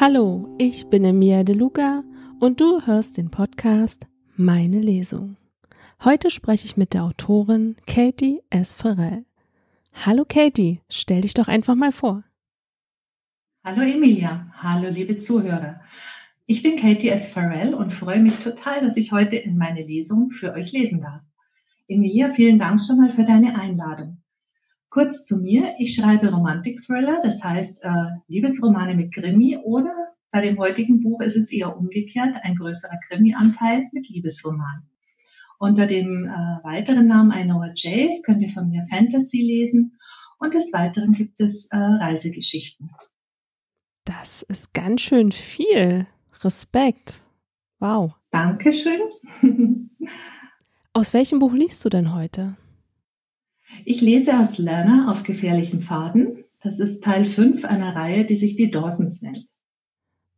Hallo, ich bin Emilia De Luca und du hörst den Podcast Meine Lesung. Heute spreche ich mit der Autorin Katie S. Farrell. Hallo Katie, stell dich doch einfach mal vor. Hallo Emilia, hallo liebe Zuhörer. Ich bin Katie S. Farrell und freue mich total, dass ich heute in meine Lesung für euch lesen darf. Emilia, vielen Dank schon mal für deine Einladung. Kurz zu mir, ich schreibe Romantik-Thriller, das heißt äh, Liebesromane mit Krimi oder bei dem heutigen Buch ist es eher umgekehrt, ein größerer Krimi-Anteil mit Liebesroman. Unter dem äh, weiteren Namen Inoa Jace könnt ihr von mir Fantasy lesen und des Weiteren gibt es äh, Reisegeschichten. Das ist ganz schön viel. Respekt. Wow. Dankeschön. Aus welchem Buch liest du denn heute? Ich lese aus Lerner auf gefährlichen Pfaden. Das ist Teil 5 einer Reihe, die sich die Dawsons nennt.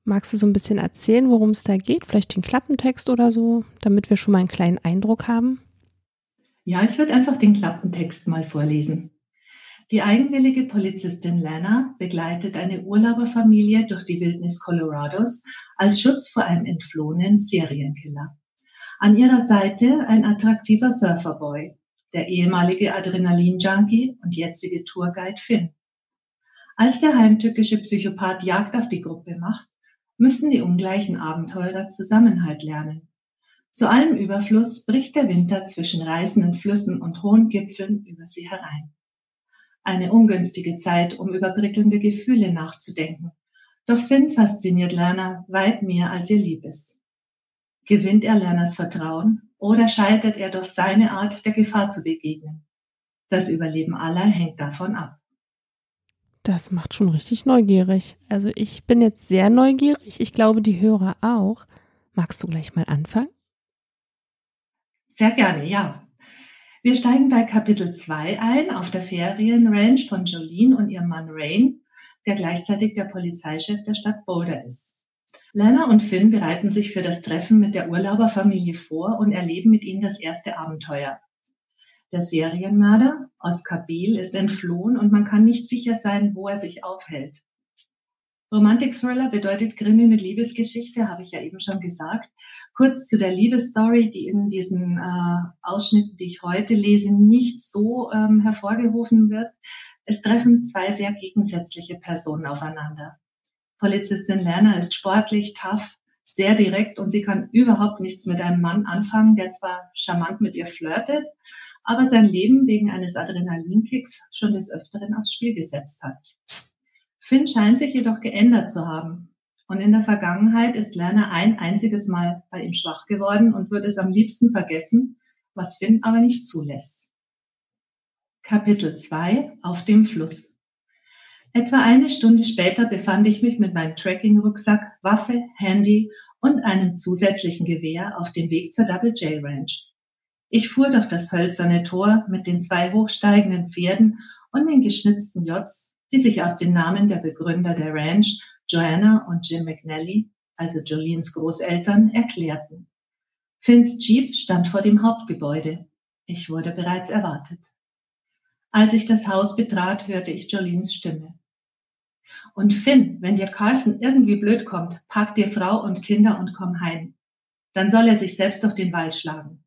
Magst du so ein bisschen erzählen, worum es da geht? Vielleicht den Klappentext oder so, damit wir schon mal einen kleinen Eindruck haben? Ja, ich würde einfach den Klappentext mal vorlesen. Die eigenwillige Polizistin Lana begleitet eine Urlauberfamilie durch die Wildnis Colorados als Schutz vor einem entflohenen Serienkiller. An ihrer Seite ein attraktiver Surferboy, der ehemalige Adrenalin-Junkie und jetzige Tourguide Finn. Als der heimtückische Psychopath Jagd auf die Gruppe macht, müssen die ungleichen Abenteurer Zusammenhalt lernen. Zu allem Überfluss bricht der Winter zwischen reißenden Flüssen und hohen Gipfeln über sie herein. Eine ungünstige Zeit, um über prickelnde Gefühle nachzudenken. Doch Finn fasziniert Lerner weit mehr, als ihr lieb ist. Gewinnt er Lerners Vertrauen oder scheitert er durch seine Art der Gefahr zu begegnen? Das Überleben aller hängt davon ab. Das macht schon richtig neugierig. Also ich bin jetzt sehr neugierig. Ich glaube, die Hörer auch. Magst du gleich mal anfangen? Sehr gerne, ja. Wir steigen bei Kapitel 2 ein auf der Ferienrange von Jolene und ihrem Mann Rain, der gleichzeitig der Polizeichef der Stadt Boulder ist. Lana und Finn bereiten sich für das Treffen mit der Urlauberfamilie vor und erleben mit ihnen das erste Abenteuer. Der Serienmörder, Oscar Biel, ist entflohen und man kann nicht sicher sein, wo er sich aufhält. Romantik-Thriller bedeutet Krimi mit Liebesgeschichte, habe ich ja eben schon gesagt. Kurz zu der Liebesstory, die in diesen äh, Ausschnitten, die ich heute lese, nicht so ähm, hervorgerufen wird. Es treffen zwei sehr gegensätzliche Personen aufeinander. Polizistin Lerner ist sportlich, tough, sehr direkt und sie kann überhaupt nichts mit einem Mann anfangen, der zwar charmant mit ihr flirtet, aber sein Leben wegen eines Adrenalinkicks schon des Öfteren aufs Spiel gesetzt hat. Finn scheint sich jedoch geändert zu haben. Und in der Vergangenheit ist Lerner ein einziges Mal bei ihm schwach geworden und würde es am liebsten vergessen, was Finn aber nicht zulässt. Kapitel 2 Auf dem Fluss. Etwa eine Stunde später befand ich mich mit meinem Tracking-Rucksack, Waffe, Handy und einem zusätzlichen Gewehr auf dem Weg zur Double J Ranch. Ich fuhr durch das hölzerne Tor mit den zwei hochsteigenden Pferden und den geschnitzten Jots, die sich aus den Namen der Begründer der Ranch, Joanna und Jim McNally, also Jolines Großeltern, erklärten. Finns Jeep stand vor dem Hauptgebäude. Ich wurde bereits erwartet. Als ich das Haus betrat, hörte ich Jolines Stimme. Und Finn, wenn dir Carson irgendwie blöd kommt, pack dir Frau und Kinder und komm heim. Dann soll er sich selbst durch den Wald schlagen.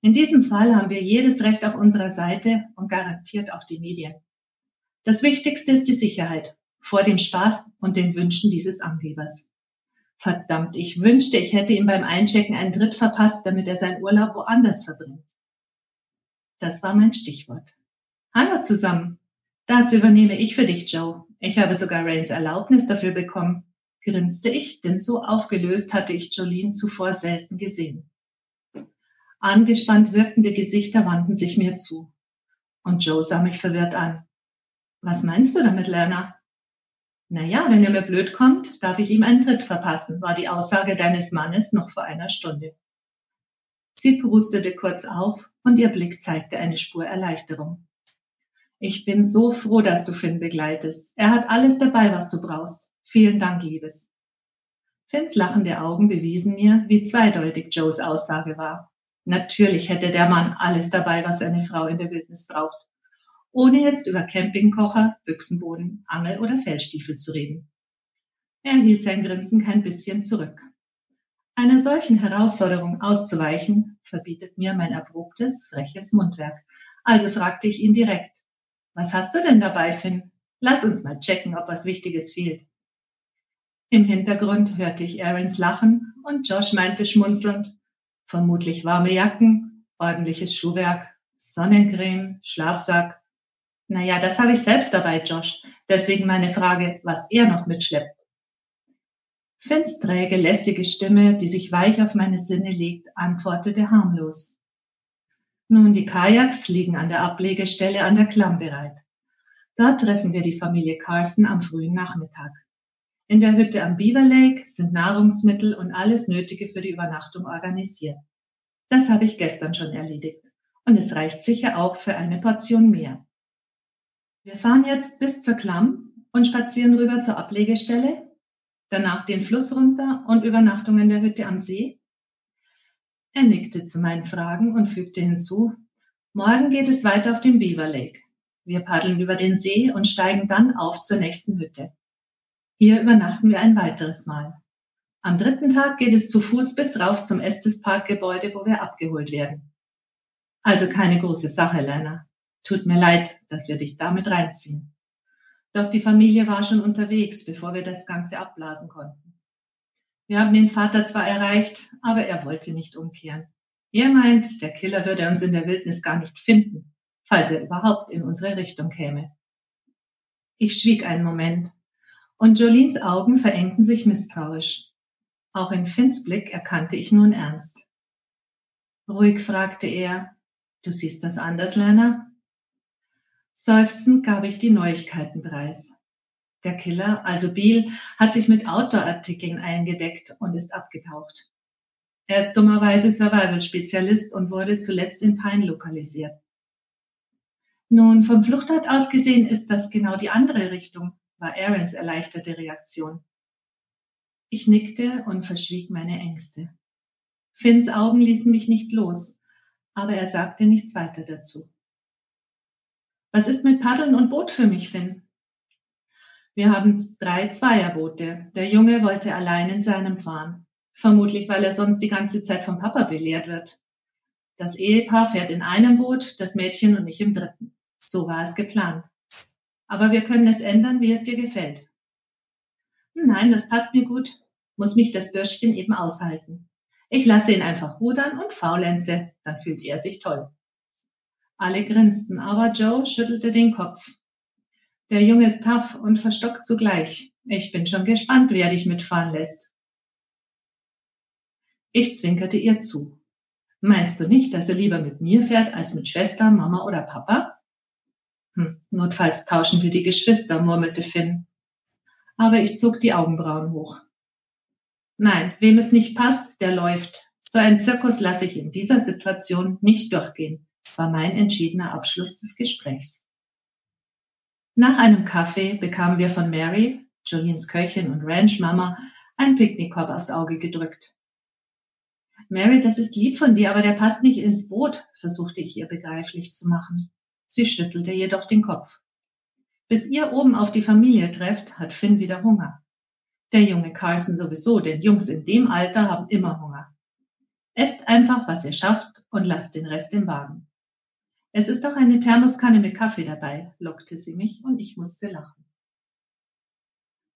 In diesem Fall haben wir jedes Recht auf unserer Seite und garantiert auch die Medien. Das Wichtigste ist die Sicherheit vor dem Spaß und den Wünschen dieses Angebers. Verdammt, ich wünschte, ich hätte ihm beim Einchecken einen Tritt verpasst, damit er seinen Urlaub woanders verbringt. Das war mein Stichwort. Hallo zusammen. Das übernehme ich für dich, Joe. Ich habe sogar Rains Erlaubnis dafür bekommen, grinste ich, denn so aufgelöst hatte ich Jolene zuvor selten gesehen. Angespannt wirkende Gesichter wandten sich mir zu. Und Joe sah mich verwirrt an. Was meinst du damit, Lerner? Naja, wenn er mir blöd kommt, darf ich ihm einen Tritt verpassen, war die Aussage deines Mannes noch vor einer Stunde. Sie prustete kurz auf und ihr Blick zeigte eine Spur Erleichterung. Ich bin so froh, dass du Finn begleitest. Er hat alles dabei, was du brauchst. Vielen Dank, Liebes. Finns lachende Augen bewiesen mir, wie zweideutig Joes Aussage war. Natürlich hätte der Mann alles dabei, was eine Frau in der Wildnis braucht. ohne jetzt über Campingkocher, Büchsenboden, Angel oder Fellstiefel zu reden. Er hielt sein Grinsen kein bisschen zurück. Einer solchen Herausforderung auszuweichen, verbietet mir mein erprobtes, freches Mundwerk. Also fragte ich ihn direkt. Was hast du denn dabei, Finn? Lass uns mal checken, ob was Wichtiges fehlt. Im Hintergrund hörte ich Aarons Lachen und Josh meinte schmunzelnd, vermutlich warme Jacken, ordentliches Schuhwerk, Sonnencreme, Schlafsack. Naja, das habe ich selbst dabei, Josh. Deswegen meine Frage, was er noch mitschleppt. Finns träge, lässige Stimme, die sich weich auf meine Sinne legt, antwortete harmlos. Nun, die Kajaks liegen an der Ablegestelle an der Klamm bereit. Dort treffen wir die Familie Carson am frühen Nachmittag. In der Hütte am Beaver Lake sind Nahrungsmittel und alles Nötige für die Übernachtung organisiert. Das habe ich gestern schon erledigt. Und es reicht sicher auch für eine Portion mehr. Wir fahren jetzt bis zur Klamm und spazieren rüber zur Ablegestelle danach den Fluss runter und Übernachtung in der Hütte am See? Er nickte zu meinen Fragen und fügte hinzu, morgen geht es weiter auf dem Beaver Lake. Wir paddeln über den See und steigen dann auf zur nächsten Hütte. Hier übernachten wir ein weiteres Mal. Am dritten Tag geht es zu Fuß bis rauf zum Estes Parkgebäude, wo wir abgeholt werden. Also keine große Sache, Lena. Tut mir leid, dass wir dich damit reinziehen. Doch die Familie war schon unterwegs, bevor wir das Ganze abblasen konnten. Wir haben den Vater zwar erreicht, aber er wollte nicht umkehren. Er meint, der Killer würde uns in der Wildnis gar nicht finden, falls er überhaupt in unsere Richtung käme. Ich schwieg einen Moment, und Jolines Augen verengten sich misstrauisch. Auch in Finns Blick erkannte ich nun Ernst. Ruhig fragte er, du siehst das anders, Lerner? Seufzend gab ich die Neuigkeiten preis. Der Killer, also Biel, hat sich mit Outdoor-Artikeln eingedeckt und ist abgetaucht. Er ist dummerweise Survival-Spezialist und wurde zuletzt in Pine lokalisiert. Nun, vom Fluchtort aus gesehen ist das genau die andere Richtung, war Aarons erleichterte Reaktion. Ich nickte und verschwieg meine Ängste. Finns Augen ließen mich nicht los, aber er sagte nichts weiter dazu. Was ist mit Paddeln und Boot für mich, Finn? Wir haben drei Zweierboote. Der Junge wollte allein in seinem fahren. Vermutlich, weil er sonst die ganze Zeit vom Papa belehrt wird. Das Ehepaar fährt in einem Boot, das Mädchen und ich im dritten. So war es geplant. Aber wir können es ändern, wie es dir gefällt. Nein, das passt mir gut. Muss mich das Bürschchen eben aushalten. Ich lasse ihn einfach rudern und faulenze, dann fühlt er sich toll. Alle grinsten, aber Joe schüttelte den Kopf. Der Junge ist tough und verstockt zugleich. Ich bin schon gespannt, wer dich mitfahren lässt. Ich zwinkerte ihr zu. Meinst du nicht, dass er lieber mit mir fährt als mit Schwester, Mama oder Papa? Hm, notfalls tauschen wir die Geschwister, murmelte Finn. Aber ich zog die Augenbrauen hoch. Nein, wem es nicht passt, der läuft. So einen Zirkus lasse ich in dieser Situation nicht durchgehen war mein entschiedener Abschluss des Gesprächs. Nach einem Kaffee bekamen wir von Mary, Jolines Köchin und Ranchmama, einen Picknickkorb aufs Auge gedrückt. Mary, das ist lieb von dir, aber der passt nicht ins Boot, versuchte ich ihr begreiflich zu machen. Sie schüttelte jedoch den Kopf. Bis ihr oben auf die Familie trefft, hat Finn wieder Hunger. Der junge Carson sowieso, denn Jungs in dem Alter haben immer Hunger. Esst einfach, was ihr schafft und lasst den Rest im Wagen. Es ist auch eine Thermoskanne mit Kaffee dabei, lockte sie mich und ich musste lachen.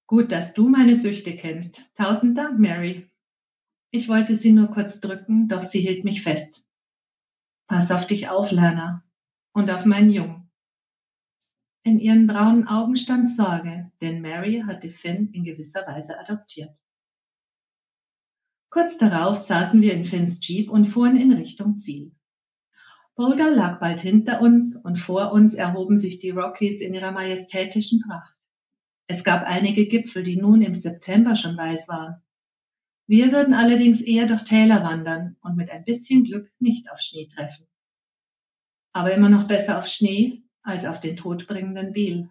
Gut, dass du meine Süchte kennst. Tausend Dank, Mary. Ich wollte sie nur kurz drücken, doch sie hielt mich fest. Pass auf dich auf, Lerner. Und auf meinen Jungen. In ihren braunen Augen stand Sorge, denn Mary hatte Finn in gewisser Weise adoptiert. Kurz darauf saßen wir in Finns Jeep und fuhren in Richtung Ziel. Boulder lag bald hinter uns und vor uns erhoben sich die Rockies in ihrer majestätischen Pracht. Es gab einige Gipfel, die nun im September schon weiß waren. Wir würden allerdings eher durch Täler wandern und mit ein bisschen Glück nicht auf Schnee treffen. Aber immer noch besser auf Schnee als auf den todbringenden Biel.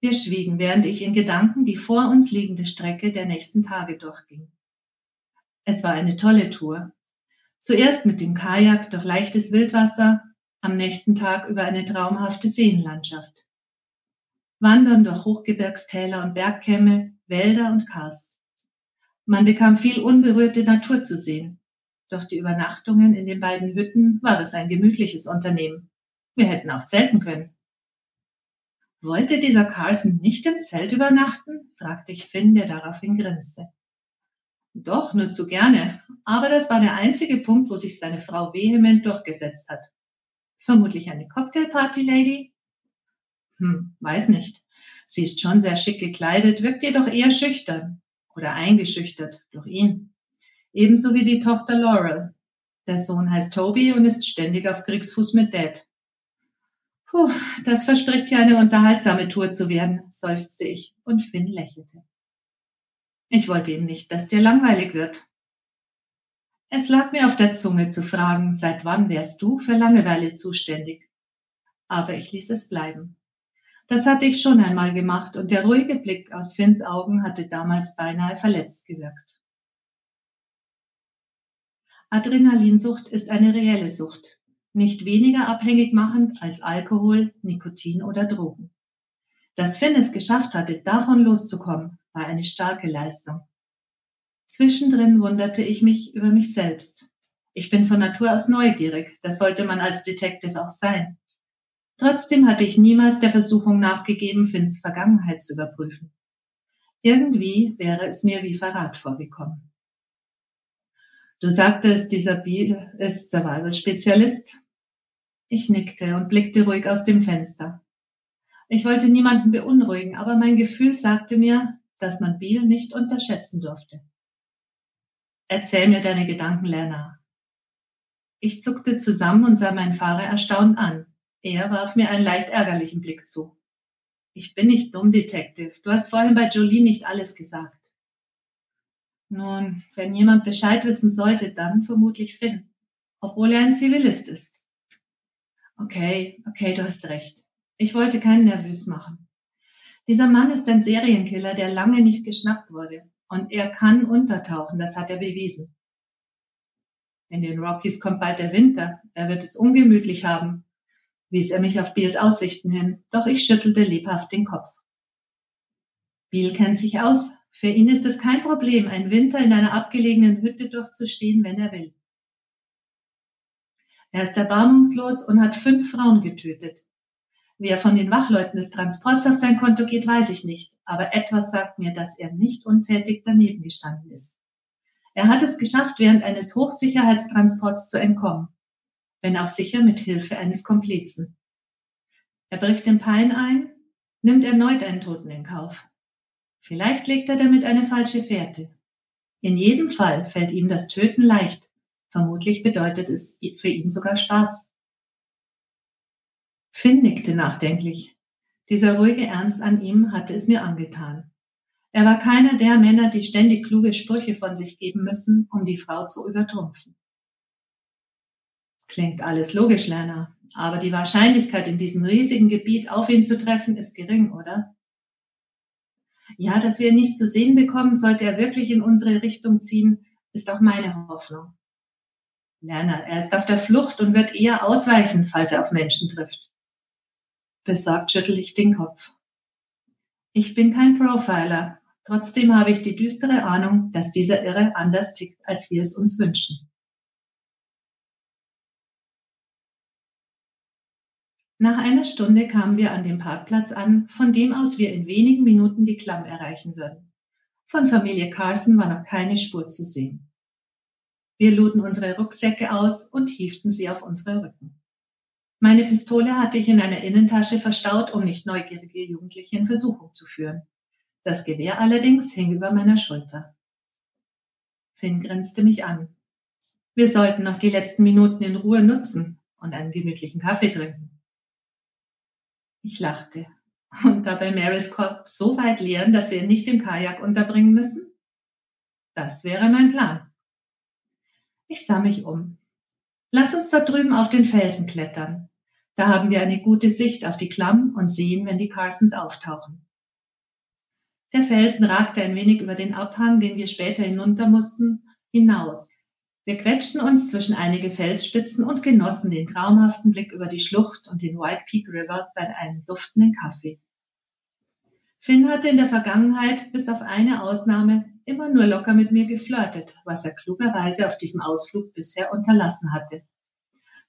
Wir schwiegen, während ich in Gedanken die vor uns liegende Strecke der nächsten Tage durchging. Es war eine tolle Tour, Zuerst mit dem Kajak durch leichtes Wildwasser, Am nächsten Tag über eine traumhafte Seenlandschaft. Wandern durch Hochgebirgstäler und Bergkämme, Wälder und Karst. Man bekam viel unberührte Natur zu sehen. Doch die Übernachtungen in den beiden Hütten war es ein gemütliches Unternehmen. Wir hätten auch zelten können. Wollte dieser Carlson nicht im Zelt übernachten? fragte ich Finn, der daraufhin grinste. Doch, nur zu gerne. Aber das war der einzige Punkt, wo sich seine Frau vehement durchgesetzt hat. Vermutlich eine Cocktailparty-Lady? Hm, weiß nicht. Sie ist schon sehr schick gekleidet, wirkt jedoch eher schüchtern oder eingeschüchtert durch ihn. Ebenso wie die Tochter Laurel. Der Sohn heißt Toby und ist ständig auf Kriegsfuß mit Dad. Puh, das verspricht ja eine unterhaltsame Tour zu werden, seufzte ich und Finn lächelte. Ich wollte ihm nicht, dass dir langweilig wird. Es lag mir auf der Zunge zu fragen, seit wann wärst du für Langeweile zuständig? Aber ich ließ es bleiben. Das hatte ich schon einmal gemacht und der ruhige Blick aus Finns Augen hatte damals beinahe verletzt gewirkt. Adrenalinsucht ist eine reelle Sucht, nicht weniger abhängig machend als Alkohol, Nikotin oder Drogen. Dass Finn es geschafft hatte, davon loszukommen, war eine starke Leistung. Zwischendrin wunderte ich mich über mich selbst. Ich bin von Natur aus neugierig, das sollte man als Detective auch sein. Trotzdem hatte ich niemals der Versuchung nachgegeben, Finns Vergangenheit zu überprüfen. Irgendwie wäre es mir wie Verrat vorgekommen. Du sagtest, dieser Biel ist Survival-Spezialist. Ich nickte und blickte ruhig aus dem Fenster. Ich wollte niemanden beunruhigen, aber mein Gefühl sagte mir, dass man Biel nicht unterschätzen durfte. Erzähl mir deine Gedanken, Lena. Ich zuckte zusammen und sah meinen Fahrer erstaunt an. Er warf mir einen leicht ärgerlichen Blick zu. Ich bin nicht dumm, Detective. Du hast vorhin bei Jolie nicht alles gesagt. Nun, wenn jemand Bescheid wissen sollte, dann vermutlich Finn, obwohl er ein Zivilist ist. Okay, okay, du hast recht. Ich wollte keinen nervös machen. Dieser Mann ist ein Serienkiller, der lange nicht geschnappt wurde. Und er kann untertauchen, das hat er bewiesen. In den Rockies kommt bald der Winter. Er wird es ungemütlich haben, wies er mich auf Beals Aussichten hin, doch ich schüttelte lebhaft den Kopf. Biel kennt sich aus. Für ihn ist es kein Problem, einen Winter in einer abgelegenen Hütte durchzustehen, wenn er will. Er ist erbarmungslos und hat fünf Frauen getötet. Wie er von den Wachleuten des Transports auf sein Konto geht, weiß ich nicht, aber etwas sagt mir, dass er nicht untätig daneben gestanden ist. Er hat es geschafft, während eines Hochsicherheitstransports zu entkommen, wenn auch sicher mit Hilfe eines Komplizen. Er bricht den Pein ein, nimmt erneut einen Toten in Kauf. Vielleicht legt er damit eine falsche Fährte. In jedem Fall fällt ihm das Töten leicht. Vermutlich bedeutet es für ihn sogar Spaß. Finn nickte nachdenklich. Dieser ruhige Ernst an ihm hatte es mir angetan. Er war keiner der Männer, die ständig kluge Sprüche von sich geben müssen, um die Frau zu übertrumpfen. Klingt alles logisch, Lerner, aber die Wahrscheinlichkeit, in diesem riesigen Gebiet auf ihn zu treffen, ist gering, oder? Ja, dass wir ihn nicht zu sehen bekommen, sollte er wirklich in unsere Richtung ziehen, ist auch meine Hoffnung. Lerner, er ist auf der Flucht und wird eher ausweichen, falls er auf Menschen trifft. Besorgt schüttel ich den Kopf. Ich bin kein Profiler. Trotzdem habe ich die düstere Ahnung, dass dieser Irre anders tickt, als wir es uns wünschen. Nach einer Stunde kamen wir an dem Parkplatz an, von dem aus wir in wenigen Minuten die Klamm erreichen würden. Von Familie Carson war noch keine Spur zu sehen. Wir luden unsere Rucksäcke aus und hieften sie auf unsere Rücken. Meine Pistole hatte ich in einer Innentasche verstaut, um nicht neugierige Jugendliche in Versuchung zu führen. Das Gewehr allerdings hing über meiner Schulter. Finn grinste mich an. Wir sollten noch die letzten Minuten in Ruhe nutzen und einen gemütlichen Kaffee trinken. Ich lachte. Und dabei Marys Korb so weit leeren, dass wir ihn nicht im Kajak unterbringen müssen? Das wäre mein Plan. Ich sah mich um. Lass uns da drüben auf den Felsen klettern. Da haben wir eine gute Sicht auf die Klamm und sehen, wenn die Carsons auftauchen. Der Felsen ragte ein wenig über den Abhang, den wir später hinunter mussten, hinaus. Wir quetschten uns zwischen einige Felsspitzen und genossen den traumhaften Blick über die Schlucht und den White Peak River bei einem duftenden Kaffee. Finn hatte in der Vergangenheit, bis auf eine Ausnahme, immer nur locker mit mir geflirtet, was er klugerweise auf diesem Ausflug bisher unterlassen hatte.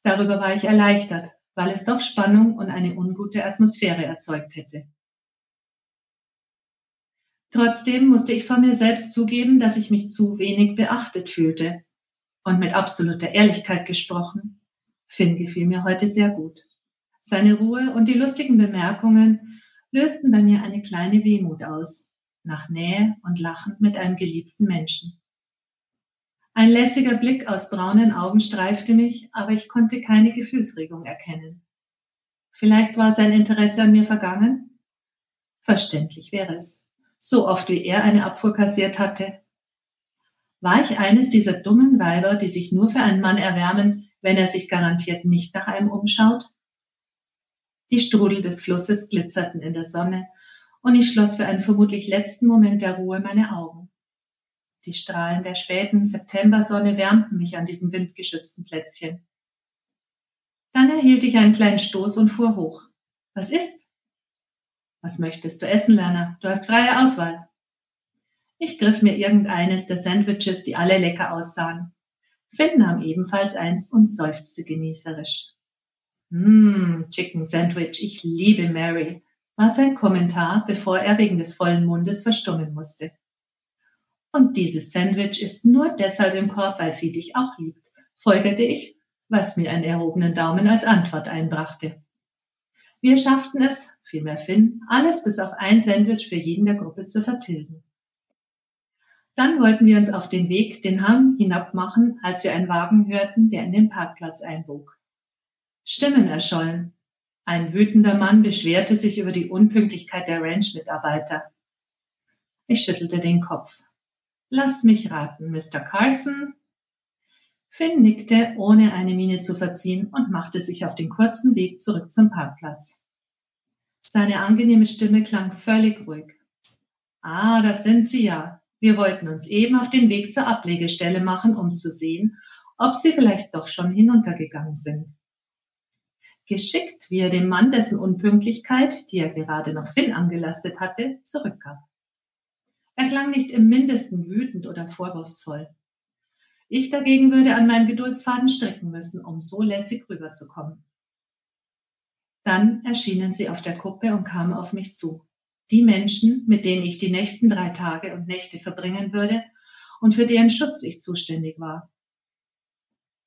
Darüber war ich erleichtert, weil es doch Spannung und eine ungute Atmosphäre erzeugt hätte. Trotzdem musste ich vor mir selbst zugeben, dass ich mich zu wenig beachtet fühlte. Und mit absoluter Ehrlichkeit gesprochen, Finn gefiel mir heute sehr gut. Seine Ruhe und die lustigen Bemerkungen lösten bei mir eine kleine Wehmut aus, nach Nähe und Lachen mit einem geliebten Menschen. Ein lässiger Blick aus braunen Augen streifte mich, aber ich konnte keine Gefühlsregung erkennen. Vielleicht war sein Interesse an mir vergangen? Verständlich wäre es. So oft wie er eine Abfuhr kassiert hatte. War ich eines dieser dummen Weiber, die sich nur für einen Mann erwärmen, wenn er sich garantiert nicht nach einem umschaut? Die Strudel des Flusses glitzerten in der Sonne, und ich schloss für einen vermutlich letzten Moment der Ruhe meine Augen. Die Strahlen der späten Septembersonne wärmten mich an diesem windgeschützten Plätzchen. Dann erhielt ich einen kleinen Stoß und fuhr hoch. Was ist? Was möchtest du essen, Lerner? Du hast freie Auswahl. Ich griff mir irgendeines der Sandwiches, die alle lecker aussahen. Finn nahm ebenfalls eins und seufzte genießerisch. Mmm, Chicken Sandwich, ich liebe Mary, war sein Kommentar, bevor er wegen des vollen Mundes verstummen musste. Und dieses Sandwich ist nur deshalb im Korb, weil sie dich auch liebt, folgerte ich, was mir einen erhobenen Daumen als Antwort einbrachte. Wir schafften es, vielmehr Finn, alles bis auf ein Sandwich für jeden der Gruppe zu vertilgen. Dann wollten wir uns auf den Weg den Hang hinab machen, als wir einen Wagen hörten, der in den Parkplatz einbog. Stimmen erschollen. Ein wütender Mann beschwerte sich über die Unpünktlichkeit der Ranch-Mitarbeiter. Ich schüttelte den Kopf. Lass mich raten, Mr. Carson. Finn nickte, ohne eine Miene zu verziehen, und machte sich auf den kurzen Weg zurück zum Parkplatz. Seine angenehme Stimme klang völlig ruhig. Ah, das sind Sie ja. Wir wollten uns eben auf den Weg zur Ablegestelle machen, um zu sehen, ob Sie vielleicht doch schon hinuntergegangen sind geschickt, wie er dem Mann dessen Unpünktlichkeit, die er gerade noch Finn angelastet hatte, zurückgab. Er klang nicht im mindesten wütend oder vorwurfsvoll. Ich dagegen würde an meinem Geduldsfaden stricken müssen, um so lässig rüberzukommen. Dann erschienen sie auf der Kuppe und kamen auf mich zu. Die Menschen, mit denen ich die nächsten drei Tage und Nächte verbringen würde und für deren Schutz ich zuständig war.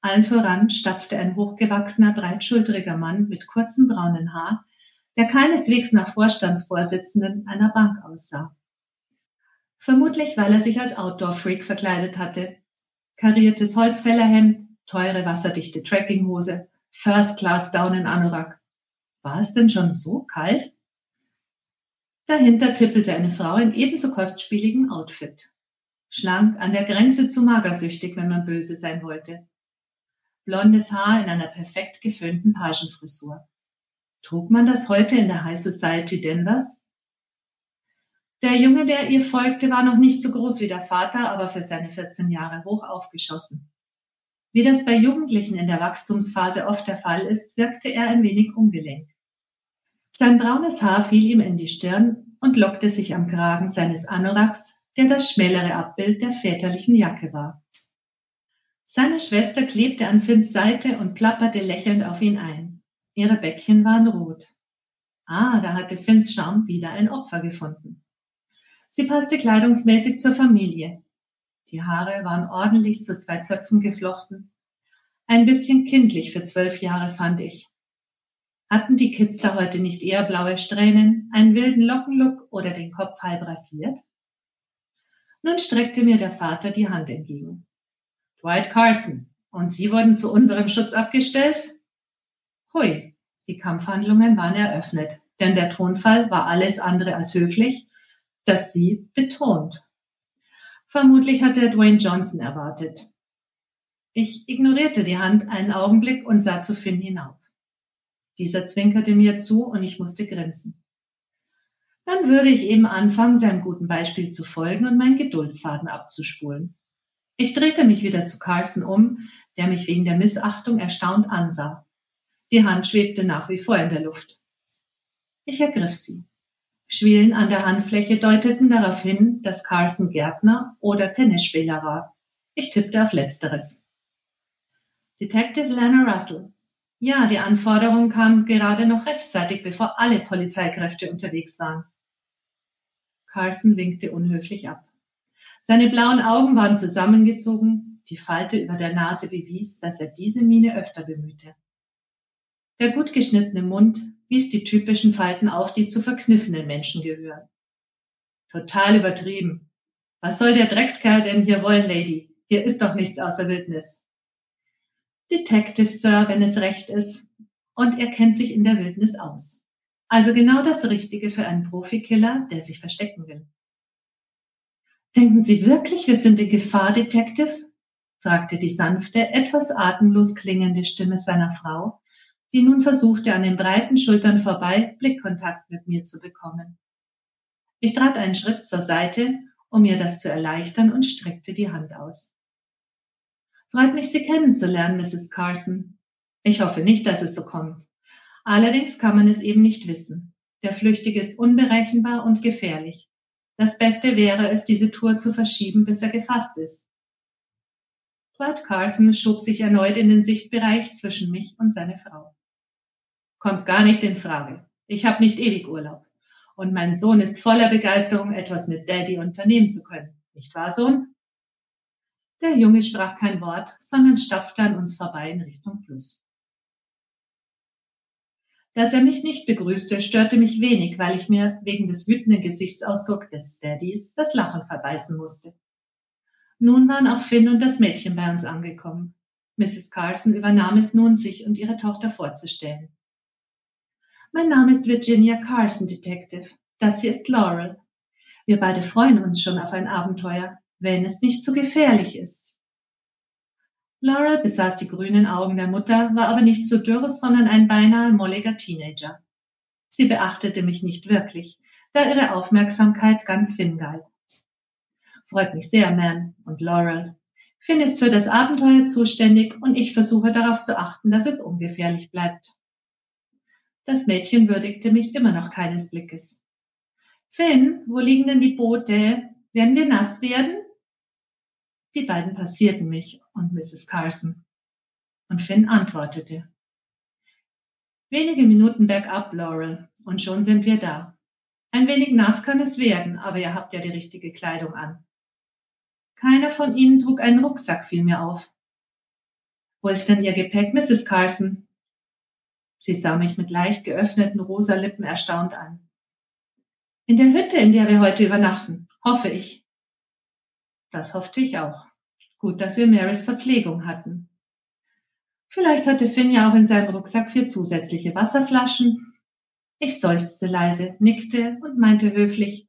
Allen voran stapfte ein hochgewachsener, breitschultriger Mann mit kurzem braunen Haar, der keineswegs nach Vorstandsvorsitzenden einer Bank aussah. Vermutlich, weil er sich als Outdoor-Freak verkleidet hatte. Kariertes Holzfällerhemd, teure wasserdichte Trekkinghose, First-Class Down in Anorak. War es denn schon so kalt? Dahinter tippelte eine Frau in ebenso kostspieligem Outfit. Schlank, an der Grenze zu magersüchtig, wenn man böse sein wollte blondes Haar in einer perfekt geföhnten Pagenfrisur. Trug man das heute in der High Society Denvers? Der Junge, der ihr folgte, war noch nicht so groß wie der Vater, aber für seine 14 Jahre hoch aufgeschossen. Wie das bei Jugendlichen in der Wachstumsphase oft der Fall ist, wirkte er ein wenig ungelenk. Sein braunes Haar fiel ihm in die Stirn und lockte sich am Kragen seines Anoraks, der das schmälere Abbild der väterlichen Jacke war. Seine Schwester klebte an Finns Seite und plapperte lächelnd auf ihn ein. Ihre Bäckchen waren rot. Ah, da hatte Finns Charme wieder ein Opfer gefunden. Sie passte kleidungsmäßig zur Familie. Die Haare waren ordentlich zu zwei Zöpfen geflochten. Ein bisschen kindlich für zwölf Jahre fand ich. Hatten die Kids da heute nicht eher blaue Strähnen, einen wilden Lockenlook oder den Kopf halb rasiert? Nun streckte mir der Vater die Hand entgegen. Dwight Carson. Und Sie wurden zu unserem Schutz abgestellt? Hui, die Kampfhandlungen waren eröffnet, denn der Tonfall war alles andere als höflich, das sie betont. Vermutlich hatte Dwayne Johnson erwartet. Ich ignorierte die Hand einen Augenblick und sah zu Finn hinauf. Dieser zwinkerte mir zu und ich musste grinsen. Dann würde ich eben anfangen, seinem guten Beispiel zu folgen und meinen Geduldsfaden abzuspulen. Ich drehte mich wieder zu Carson um, der mich wegen der Missachtung erstaunt ansah. Die Hand schwebte nach wie vor in der Luft. Ich ergriff sie. Schwielen an der Handfläche deuteten darauf hin, dass Carson Gärtner oder Tennisspieler war. Ich tippte auf Letzteres. Detective Lana Russell. Ja, die Anforderung kam gerade noch rechtzeitig, bevor alle Polizeikräfte unterwegs waren. Carson winkte unhöflich ab. Seine blauen Augen waren zusammengezogen, die Falte über der Nase bewies, dass er diese Miene öfter bemühte. Der gut geschnittene Mund wies die typischen Falten auf, die zu verkniffenen Menschen gehören. Total übertrieben. Was soll der Dreckskerl denn hier wollen, Lady? Hier ist doch nichts außer Wildnis. Detective, Sir, wenn es recht ist. Und er kennt sich in der Wildnis aus. Also genau das Richtige für einen Profikiller, der sich verstecken will. Denken Sie wirklich, wir sind in Gefahr, Detective? fragte die sanfte, etwas atemlos klingende Stimme seiner Frau, die nun versuchte, an den breiten Schultern vorbei Blickkontakt mit mir zu bekommen. Ich trat einen Schritt zur Seite, um mir das zu erleichtern und streckte die Hand aus. Freut mich, Sie kennenzulernen, Mrs. Carson. Ich hoffe nicht, dass es so kommt. Allerdings kann man es eben nicht wissen. Der Flüchtige ist unberechenbar und gefährlich. Das Beste wäre es, diese Tour zu verschieben, bis er gefasst ist. Dwight Carson schob sich erneut in den Sichtbereich zwischen mich und seine Frau. Kommt gar nicht in Frage. Ich habe nicht ewig Urlaub. Und mein Sohn ist voller Begeisterung, etwas mit Daddy unternehmen zu können. Nicht wahr, Sohn? Der Junge sprach kein Wort, sondern stapfte an uns vorbei in Richtung Fluss. Dass er mich nicht begrüßte, störte mich wenig, weil ich mir wegen des wütenden Gesichtsausdrucks des Daddys das Lachen verbeißen musste. Nun waren auch Finn und das Mädchen bei uns angekommen. Mrs. Carson übernahm es nun, sich und ihre Tochter vorzustellen. Mein Name ist Virginia Carson, Detective. Das hier ist Laurel. Wir beide freuen uns schon auf ein Abenteuer, wenn es nicht zu gefährlich ist. Laurel besaß die grünen Augen der Mutter, war aber nicht so dürr, sondern ein beinahe molliger Teenager. Sie beachtete mich nicht wirklich, da ihre Aufmerksamkeit ganz Finn galt. Freut mich sehr, Ma'am und Laurel. Finn ist für das Abenteuer zuständig und ich versuche darauf zu achten, dass es ungefährlich bleibt. Das Mädchen würdigte mich immer noch keines Blickes. Finn, wo liegen denn die Boote? Werden wir nass werden? Die beiden passierten mich und Mrs. Carson. Und Finn antwortete. Wenige Minuten bergab, Laurel, und schon sind wir da. Ein wenig nass kann es werden, aber ihr habt ja die richtige Kleidung an. Keiner von ihnen trug einen Rucksack, fiel mir auf. Wo ist denn Ihr Gepäck, Mrs. Carson? Sie sah mich mit leicht geöffneten rosa Lippen erstaunt an. In der Hütte, in der wir heute übernachten, hoffe ich. Das hoffte ich auch. Gut, dass wir Marys Verpflegung hatten. Vielleicht hatte Finn ja auch in seinem Rucksack vier zusätzliche Wasserflaschen. Ich seufzte leise, nickte und meinte höflich,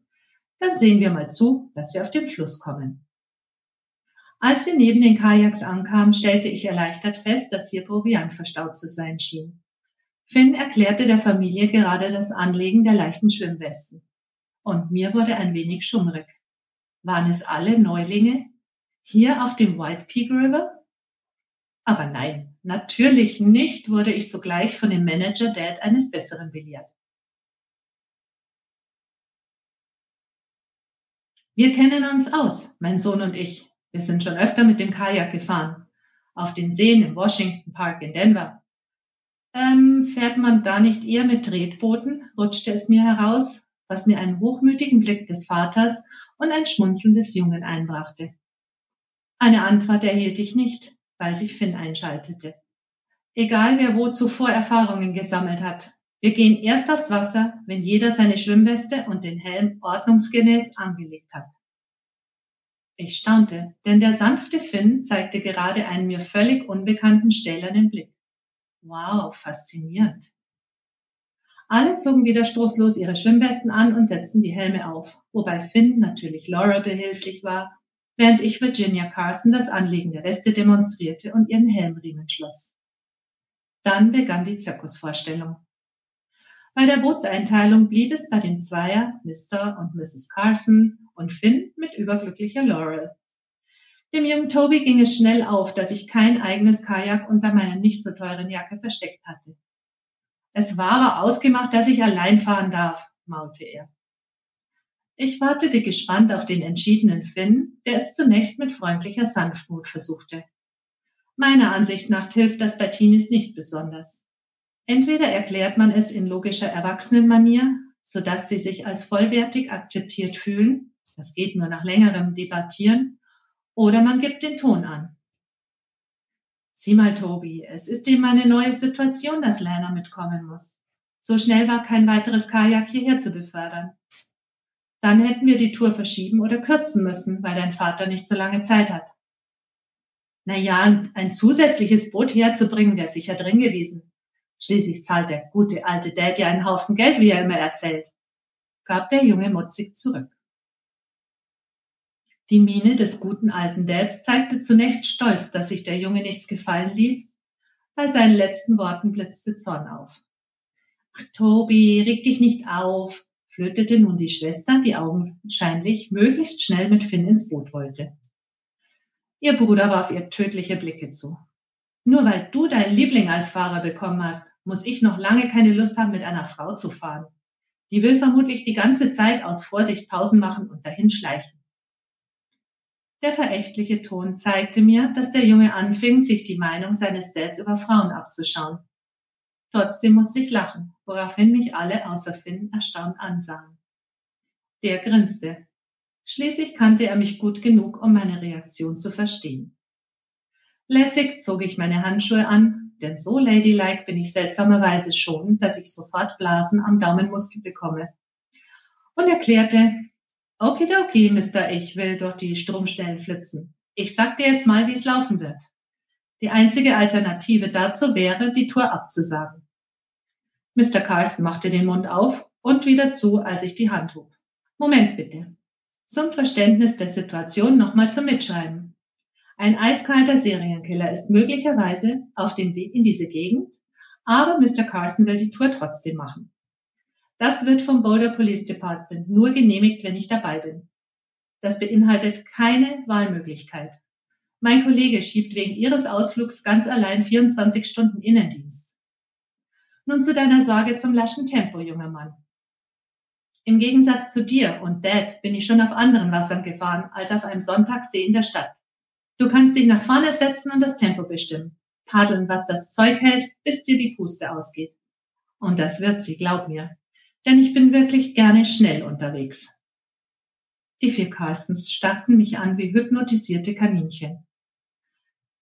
dann sehen wir mal zu, dass wir auf den Fluss kommen. Als wir neben den Kajaks ankamen, stellte ich erleichtert fest, dass hier Proviant verstaut zu sein schien. Finn erklärte der Familie gerade das Anlegen der leichten Schwimmwesten. Und mir wurde ein wenig schummrig. Waren es alle Neulinge? Hier auf dem White Peak River? Aber nein, natürlich nicht, wurde ich sogleich von dem Manager Dad eines Besseren belehrt. Wir kennen uns aus, mein Sohn und ich. Wir sind schon öfter mit dem Kajak gefahren. Auf den Seen im Washington Park in Denver. Ähm, fährt man da nicht eher mit Tretbooten? rutschte es mir heraus, was mir einen hochmütigen Blick des Vaters und ein Schmunzeln des Jungen einbrachte. Eine Antwort erhielt ich nicht, weil sich Finn einschaltete. Egal wer wo zuvor Erfahrungen gesammelt hat. Wir gehen erst aufs Wasser, wenn jeder seine Schwimmweste und den Helm ordnungsgemäß angelegt hat. Ich staunte, denn der sanfte Finn zeigte gerade einen mir völlig unbekannten stählernen Blick. Wow, faszinierend. Alle zogen widerspruchslos ihre Schwimmwesten an und setzten die Helme auf, wobei Finn natürlich Laura behilflich war, während ich Virginia Carson das Anlegen der Weste demonstrierte und ihren Helmriemen schloss. Dann begann die Zirkusvorstellung. Bei der Bootseinteilung blieb es bei dem Zweier Mr. und Mrs. Carson und Finn mit überglücklicher Laurel. Dem jungen Toby ging es schnell auf, dass ich kein eigenes Kajak unter meiner nicht so teuren Jacke versteckt hatte. Es war aber ausgemacht, dass ich allein fahren darf, maulte er. Ich wartete gespannt auf den entschiedenen Finn, der es zunächst mit freundlicher Sanftmut versuchte. Meiner Ansicht nach hilft das bei Teenies nicht besonders. Entweder erklärt man es in logischer Erwachsenenmanier, sodass sie sich als vollwertig akzeptiert fühlen, das geht nur nach längerem Debattieren, oder man gibt den Ton an. Sieh mal, Tobi, es ist eben eine neue Situation, dass Lana mitkommen muss. So schnell war kein weiteres Kajak hierher zu befördern. Dann hätten wir die Tour verschieben oder kürzen müssen, weil dein Vater nicht so lange Zeit hat. Na ja, ein zusätzliches Boot herzubringen, wäre sicher drin gewesen. Schließlich zahlt der gute alte Dad ja einen Haufen Geld, wie er immer erzählt, gab der Junge mutzig zurück. Die Miene des guten alten Dads zeigte zunächst stolz, dass sich der Junge nichts gefallen ließ. Bei seinen letzten Worten blitzte Zorn auf. Ach, Tobi, reg dich nicht auf, flötete nun die Schwester, die augenscheinlich möglichst schnell mit Finn ins Boot wollte. Ihr Bruder warf ihr tödliche Blicke zu. Nur weil du deinen Liebling als Fahrer bekommen hast, muss ich noch lange keine Lust haben, mit einer Frau zu fahren. Die will vermutlich die ganze Zeit aus Vorsicht Pausen machen und dahin schleichen. Der verächtliche Ton zeigte mir, dass der Junge anfing, sich die Meinung seines Dads über Frauen abzuschauen. Trotzdem musste ich lachen, woraufhin mich alle außer Finn erstaunt ansahen. Der grinste. Schließlich kannte er mich gut genug, um meine Reaktion zu verstehen. Lässig zog ich meine Handschuhe an, denn so ladylike bin ich seltsamerweise schon, dass ich sofort Blasen am Daumenmuskel bekomme. Und erklärte, Okidoki, Mister, ich will durch die Stromstellen flitzen. Ich sag dir jetzt mal, wie es laufen wird. Die einzige Alternative dazu wäre, die Tour abzusagen. Mr. Carson machte den Mund auf und wieder zu, als ich die Hand hob. Moment bitte. Zum Verständnis der Situation nochmal zum Mitschreiben. Ein eiskalter Serienkiller ist möglicherweise auf dem Weg in diese Gegend, aber Mr. Carson will die Tour trotzdem machen. Das wird vom Boulder Police Department nur genehmigt, wenn ich dabei bin. Das beinhaltet keine Wahlmöglichkeit. Mein Kollege schiebt wegen Ihres Ausflugs ganz allein 24 Stunden Innendienst. Nun zu deiner Sorge zum laschen Tempo, junger Mann. Im Gegensatz zu dir und Dad bin ich schon auf anderen Wassern gefahren als auf einem Sonntagssee in der Stadt. Du kannst dich nach vorne setzen und das Tempo bestimmen. Paddeln, was das Zeug hält, bis dir die Puste ausgeht. Und das wird sie, glaub mir. Denn ich bin wirklich gerne schnell unterwegs. Die vier Carstens starrten mich an wie hypnotisierte Kaninchen.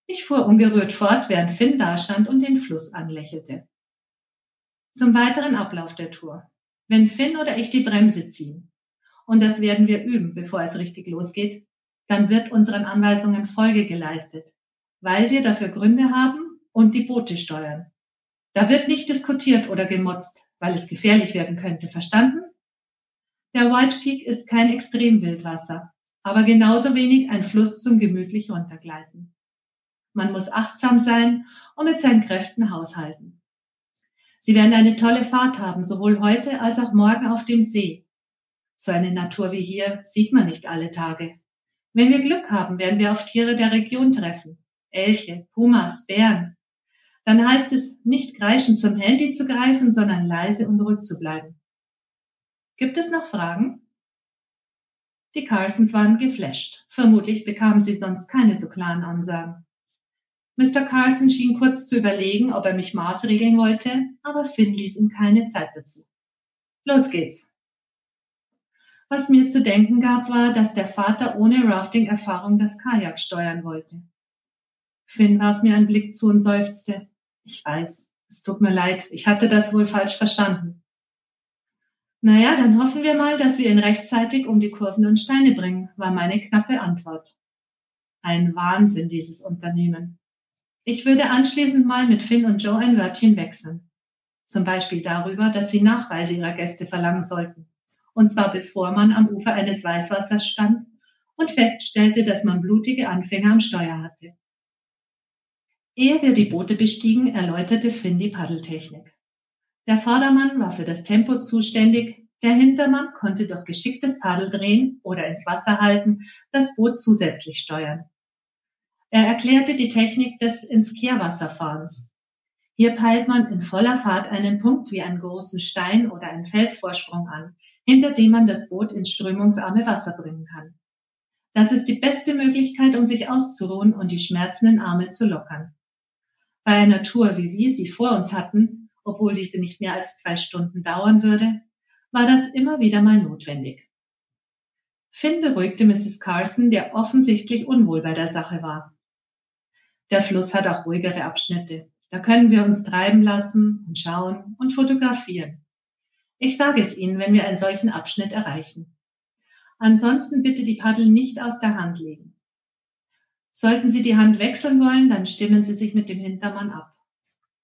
Ich fuhr ungerührt fort, während Finn dastand und den Fluss anlächelte. Zum weiteren Ablauf der Tour. Wenn Finn oder ich die Bremse ziehen, und das werden wir üben, bevor es richtig losgeht, dann wird unseren Anweisungen Folge geleistet, weil wir dafür Gründe haben und die Boote steuern. Da wird nicht diskutiert oder gemotzt, weil es gefährlich werden könnte. Verstanden? Der White Peak ist kein Extremwildwasser, aber genauso wenig ein Fluss zum gemütlich runtergleiten. Man muss achtsam sein und mit seinen Kräften haushalten. Sie werden eine tolle Fahrt haben, sowohl heute als auch morgen auf dem See. So eine Natur wie hier sieht man nicht alle Tage. Wenn wir Glück haben, werden wir auf Tiere der Region treffen. Elche, Pumas, Bären. Dann heißt es, nicht kreischend zum Handy zu greifen, sondern leise und ruhig zu bleiben. Gibt es noch Fragen? Die Carsons waren geflasht. Vermutlich bekamen sie sonst keine so klaren Ansagen. Mr. Carson schien kurz zu überlegen, ob er mich maßregeln wollte, aber Finn ließ ihm keine Zeit dazu. Los geht's. Was mir zu denken gab, war, dass der Vater ohne Rafting-Erfahrung das Kajak steuern wollte. Finn warf mir einen Blick zu und seufzte. Ich weiß, es tut mir leid, ich hatte das wohl falsch verstanden. Naja, dann hoffen wir mal, dass wir ihn rechtzeitig um die Kurven und Steine bringen, war meine knappe Antwort. Ein Wahnsinn, dieses Unternehmen. Ich würde anschließend mal mit Finn und Joe ein Wörtchen wechseln. Zum Beispiel darüber, dass sie Nachweise ihrer Gäste verlangen sollten und zwar bevor man am Ufer eines Weißwassers stand und feststellte, dass man blutige Anfänger am Steuer hatte. Ehe wir die Boote bestiegen, erläuterte Finn die Paddeltechnik. Der Vordermann war für das Tempo zuständig, der Hintermann konnte durch geschicktes Paddeldrehen oder ins Wasser halten das Boot zusätzlich steuern. Er erklärte die Technik des ins Kehrwasserfahrens. Hier peilt man in voller Fahrt einen Punkt wie einen großen Stein oder einen Felsvorsprung an, hinter dem man das Boot ins strömungsarme Wasser bringen kann. Das ist die beste Möglichkeit, um sich auszuruhen und die schmerzenden Arme zu lockern. Bei Tour, wie wir sie vor uns hatten, obwohl diese nicht mehr als zwei Stunden dauern würde, war das immer wieder mal notwendig. Finn beruhigte Mrs. Carson, der offensichtlich unwohl bei der Sache war. Der Fluss hat auch ruhigere Abschnitte. Da können wir uns treiben lassen und schauen und fotografieren. Ich sage es Ihnen, wenn wir einen solchen Abschnitt erreichen. Ansonsten bitte die Paddel nicht aus der Hand legen. Sollten Sie die Hand wechseln wollen, dann stimmen Sie sich mit dem Hintermann ab.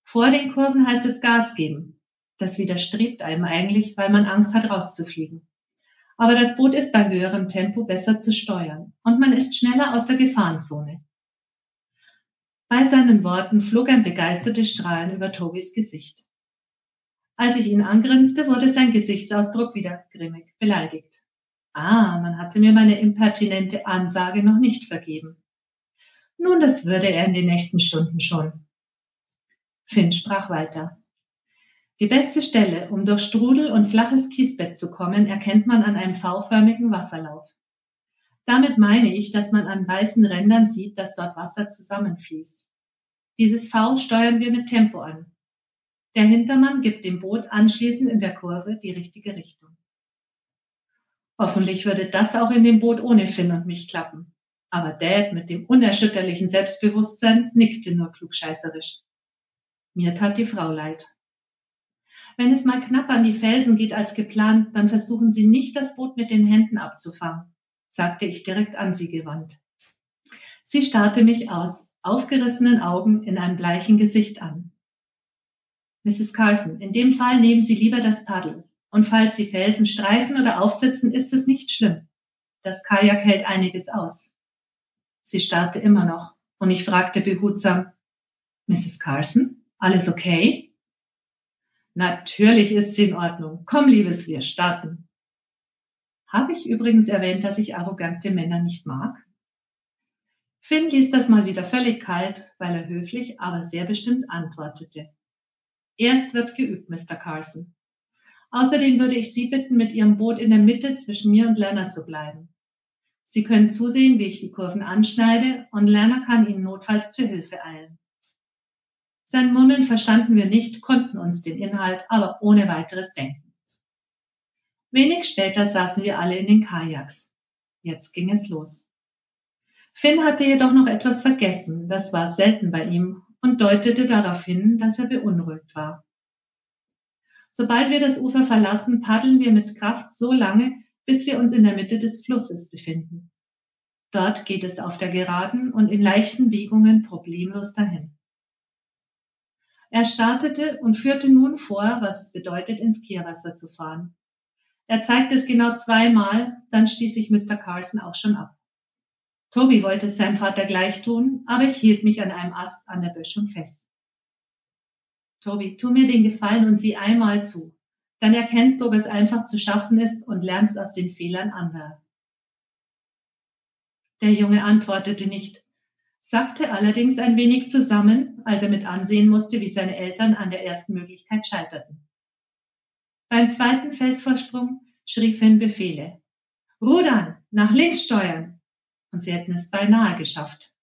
Vor den Kurven heißt es Gas geben. Das widerstrebt einem eigentlich, weil man Angst hat, rauszufliegen. Aber das Boot ist bei höherem Tempo besser zu steuern und man ist schneller aus der Gefahrenzone. Bei seinen Worten flog ein begeistertes Strahlen über Tobis Gesicht. Als ich ihn angrinste, wurde sein Gesichtsausdruck wieder grimmig, beleidigt. Ah, man hatte mir meine impertinente Ansage noch nicht vergeben. Nun, das würde er in den nächsten Stunden schon. Finn sprach weiter. Die beste Stelle, um durch Strudel und flaches Kiesbett zu kommen, erkennt man an einem V-förmigen Wasserlauf. Damit meine ich, dass man an weißen Rändern sieht, dass dort Wasser zusammenfließt. Dieses V steuern wir mit Tempo an. Der Hintermann gibt dem Boot anschließend in der Kurve die richtige Richtung. Hoffentlich würde das auch in dem Boot ohne Finn und mich klappen. Aber Dad mit dem unerschütterlichen Selbstbewusstsein nickte nur klugscheißerisch. Mir tat die Frau leid. Wenn es mal knapp an die Felsen geht als geplant, dann versuchen Sie nicht, das Boot mit den Händen abzufangen sagte ich direkt an sie gewandt. Sie starrte mich aus aufgerissenen Augen in einem bleichen Gesicht an. Mrs. Carson, in dem Fall nehmen Sie lieber das Paddel. Und falls Sie Felsen streifen oder aufsitzen, ist es nicht schlimm. Das Kajak hält einiges aus. Sie starrte immer noch und ich fragte behutsam, Mrs. Carson, alles okay? Natürlich ist sie in Ordnung. Komm, Liebes, wir starten. Habe ich übrigens erwähnt, dass ich arrogante Männer nicht mag? Finn ließ das mal wieder völlig kalt, weil er höflich, aber sehr bestimmt antwortete. Erst wird geübt, Mr. Carson. Außerdem würde ich Sie bitten, mit Ihrem Boot in der Mitte zwischen mir und Lerner zu bleiben. Sie können zusehen, wie ich die Kurven anschneide, und Lerner kann Ihnen notfalls zur Hilfe eilen. Sein Murmeln verstanden wir nicht, konnten uns den Inhalt aber ohne weiteres denken. Wenig später saßen wir alle in den Kajaks. Jetzt ging es los. Finn hatte jedoch noch etwas vergessen, das war selten bei ihm, und deutete darauf hin, dass er beunruhigt war. Sobald wir das Ufer verlassen, paddeln wir mit Kraft so lange, bis wir uns in der Mitte des Flusses befinden. Dort geht es auf der Geraden und in leichten Biegungen problemlos dahin. Er startete und führte nun vor, was es bedeutet, ins Kehrwasser zu fahren. Er zeigte es genau zweimal, dann stieß sich Mr. Carson auch schon ab. Toby wollte es seinem Vater gleich tun, aber ich hielt mich an einem Ast an der Böschung fest. Toby, tu mir den Gefallen und sieh einmal zu. Dann erkennst du, ob es einfach zu schaffen ist und lernst aus den Fehlern anderer. Der Junge antwortete nicht, sagte allerdings ein wenig zusammen, als er mit ansehen musste, wie seine Eltern an der ersten Möglichkeit scheiterten. Beim zweiten Felsvorsprung schrie Finn Befehle. Rudern, nach links steuern. Und sie hätten es beinahe geschafft.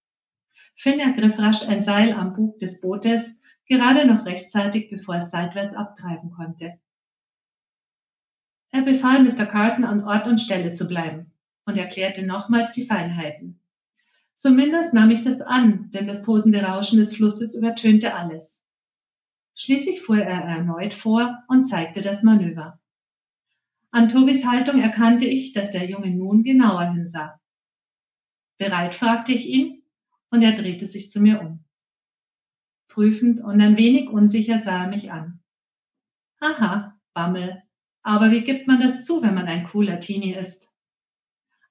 Finn ergriff rasch ein Seil am Bug des Bootes, gerade noch rechtzeitig, bevor es seitwärts abtreiben konnte. Er befahl Mr. Carson an Ort und Stelle zu bleiben und erklärte nochmals die Feinheiten. Zumindest nahm ich das an, denn das tosende Rauschen des Flusses übertönte alles. Schließlich fuhr er erneut vor und zeigte das Manöver. An Tobis Haltung erkannte ich, dass der Junge nun genauer hinsah. Bereit fragte ich ihn, und er drehte sich zu mir um. Prüfend und ein wenig unsicher sah er mich an. Haha, Bammel, aber wie gibt man das zu, wenn man ein cooler Teenie ist?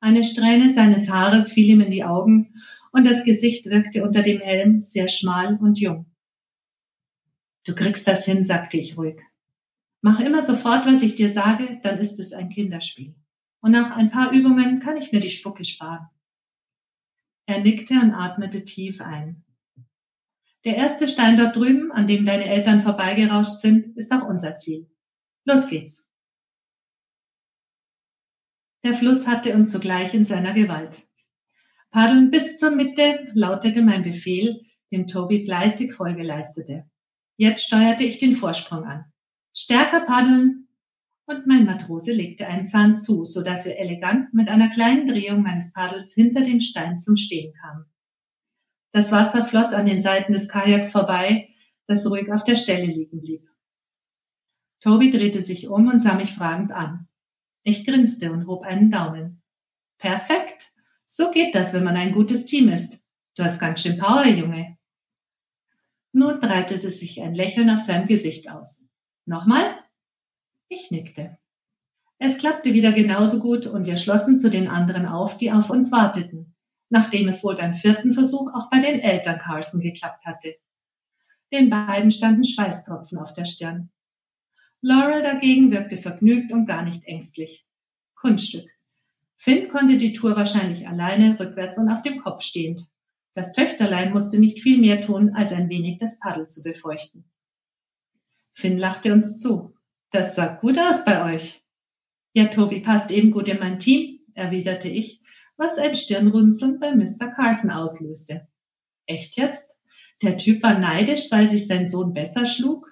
Eine Strähne seines Haares fiel ihm in die Augen und das Gesicht wirkte unter dem Helm sehr schmal und jung. Du kriegst das hin, sagte ich ruhig. Mach immer sofort, was ich dir sage, dann ist es ein Kinderspiel. Und nach ein paar Übungen kann ich mir die Spucke sparen. Er nickte und atmete tief ein. Der erste Stein dort drüben, an dem deine Eltern vorbeigerauscht sind, ist auch unser Ziel. Los geht's. Der Fluss hatte uns sogleich in seiner Gewalt. Paddeln bis zur Mitte lautete mein Befehl, den Toby fleißig Folge leistete. Jetzt steuerte ich den Vorsprung an. Stärker paddeln! Und mein Matrose legte einen Zahn zu, so dass wir elegant mit einer kleinen Drehung meines Paddels hinter dem Stein zum Stehen kamen. Das Wasser floss an den Seiten des Kajaks vorbei, das ruhig auf der Stelle liegen blieb. Toby drehte sich um und sah mich fragend an. Ich grinste und hob einen Daumen. Perfekt. So geht das, wenn man ein gutes Team ist. Du hast ganz schön Power, Junge. Nun breitete sich ein Lächeln auf seinem Gesicht aus. Nochmal? Ich nickte. Es klappte wieder genauso gut und wir schlossen zu den anderen auf, die auf uns warteten nachdem es wohl beim vierten Versuch auch bei den Eltern Carson geklappt hatte. Den beiden standen Schweißtropfen auf der Stirn. Laurel dagegen wirkte vergnügt und gar nicht ängstlich. Kunststück. Finn konnte die Tour wahrscheinlich alleine, rückwärts und auf dem Kopf stehend. Das Töchterlein musste nicht viel mehr tun, als ein wenig das Paddel zu befeuchten. Finn lachte uns zu. Das sah gut aus bei euch. Ja, Tobi passt eben gut in mein Team, erwiderte ich was ein Stirnrunzeln bei Mr. Carson auslöste. Echt jetzt? Der Typ war neidisch, weil sich sein Sohn besser schlug?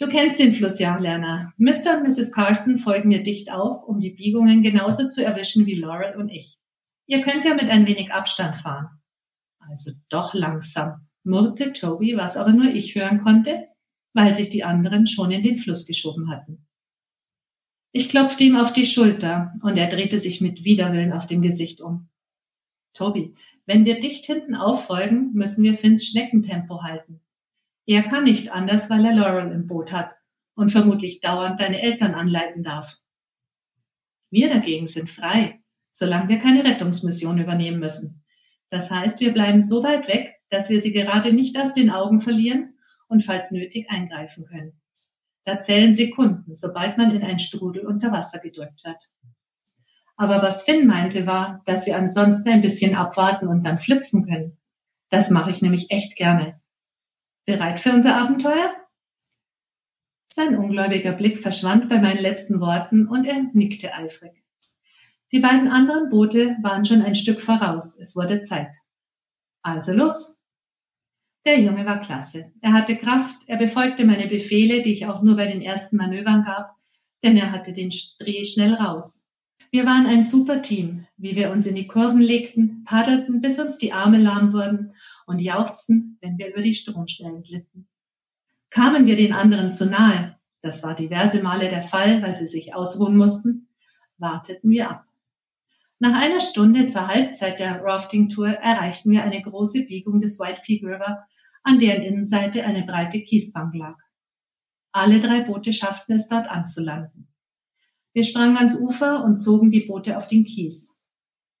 Du kennst den Fluss ja, Lerner. Mr. und Mrs. Carson folgen mir dicht auf, um die Biegungen genauso zu erwischen wie Laurel und ich. Ihr könnt ja mit ein wenig Abstand fahren. Also doch langsam, murrte Toby, was aber nur ich hören konnte, weil sich die anderen schon in den Fluss geschoben hatten. Ich klopfte ihm auf die Schulter und er drehte sich mit Widerwillen auf dem Gesicht um. Toby, wenn wir dicht hinten auffolgen, müssen wir Finns Schneckentempo halten. Er kann nicht anders, weil er Laurel im Boot hat und vermutlich dauernd deine Eltern anleiten darf. Wir dagegen sind frei, solange wir keine Rettungsmission übernehmen müssen. Das heißt, wir bleiben so weit weg, dass wir sie gerade nicht aus den Augen verlieren und falls nötig eingreifen können. Da zählen Sekunden, sobald man in einen Strudel unter Wasser gedrückt hat. Aber was Finn meinte war, dass wir ansonsten ein bisschen abwarten und dann flitzen können. Das mache ich nämlich echt gerne. Bereit für unser Abenteuer? Sein ungläubiger Blick verschwand bei meinen letzten Worten und er nickte eifrig. Die beiden anderen Boote waren schon ein Stück voraus. Es wurde Zeit. Also los. Der Junge war klasse. Er hatte Kraft, er befolgte meine Befehle, die ich auch nur bei den ersten Manövern gab, denn er hatte den Dreh schnell raus. Wir waren ein super Team, wie wir uns in die Kurven legten, paddelten, bis uns die Arme lahm wurden und jauchzten, wenn wir über die Stromstellen glitten. Kamen wir den anderen zu nahe, das war diverse Male der Fall, weil sie sich ausruhen mussten, warteten wir ab. Nach einer Stunde zur Halbzeit der Rafting-Tour erreichten wir eine große Biegung des White Peak River, an deren Innenseite eine breite Kiesbank lag. Alle drei Boote schafften es dort anzulanden. Wir sprangen ans Ufer und zogen die Boote auf den Kies.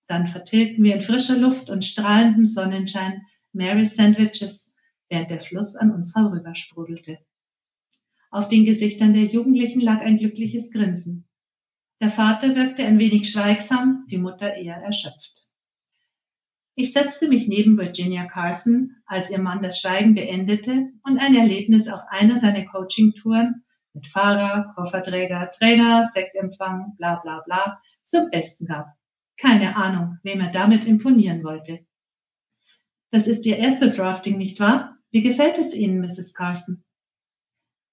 Dann vertilgten wir in frischer Luft und strahlendem Sonnenschein Mary's Sandwiches, während der Fluss an uns vorübersprudelte. Auf den Gesichtern der Jugendlichen lag ein glückliches Grinsen. Der Vater wirkte ein wenig schweigsam, die Mutter eher erschöpft. Ich setzte mich neben Virginia Carson, als ihr Mann das Schweigen beendete und ein Erlebnis auf einer seiner Coaching-Touren mit Fahrer, Kofferträger, Trainer, Sektempfang, bla bla bla zum Besten gab. Keine Ahnung, wem er damit imponieren wollte. Das ist Ihr erstes Rafting, nicht wahr? Wie gefällt es Ihnen, Mrs. Carson?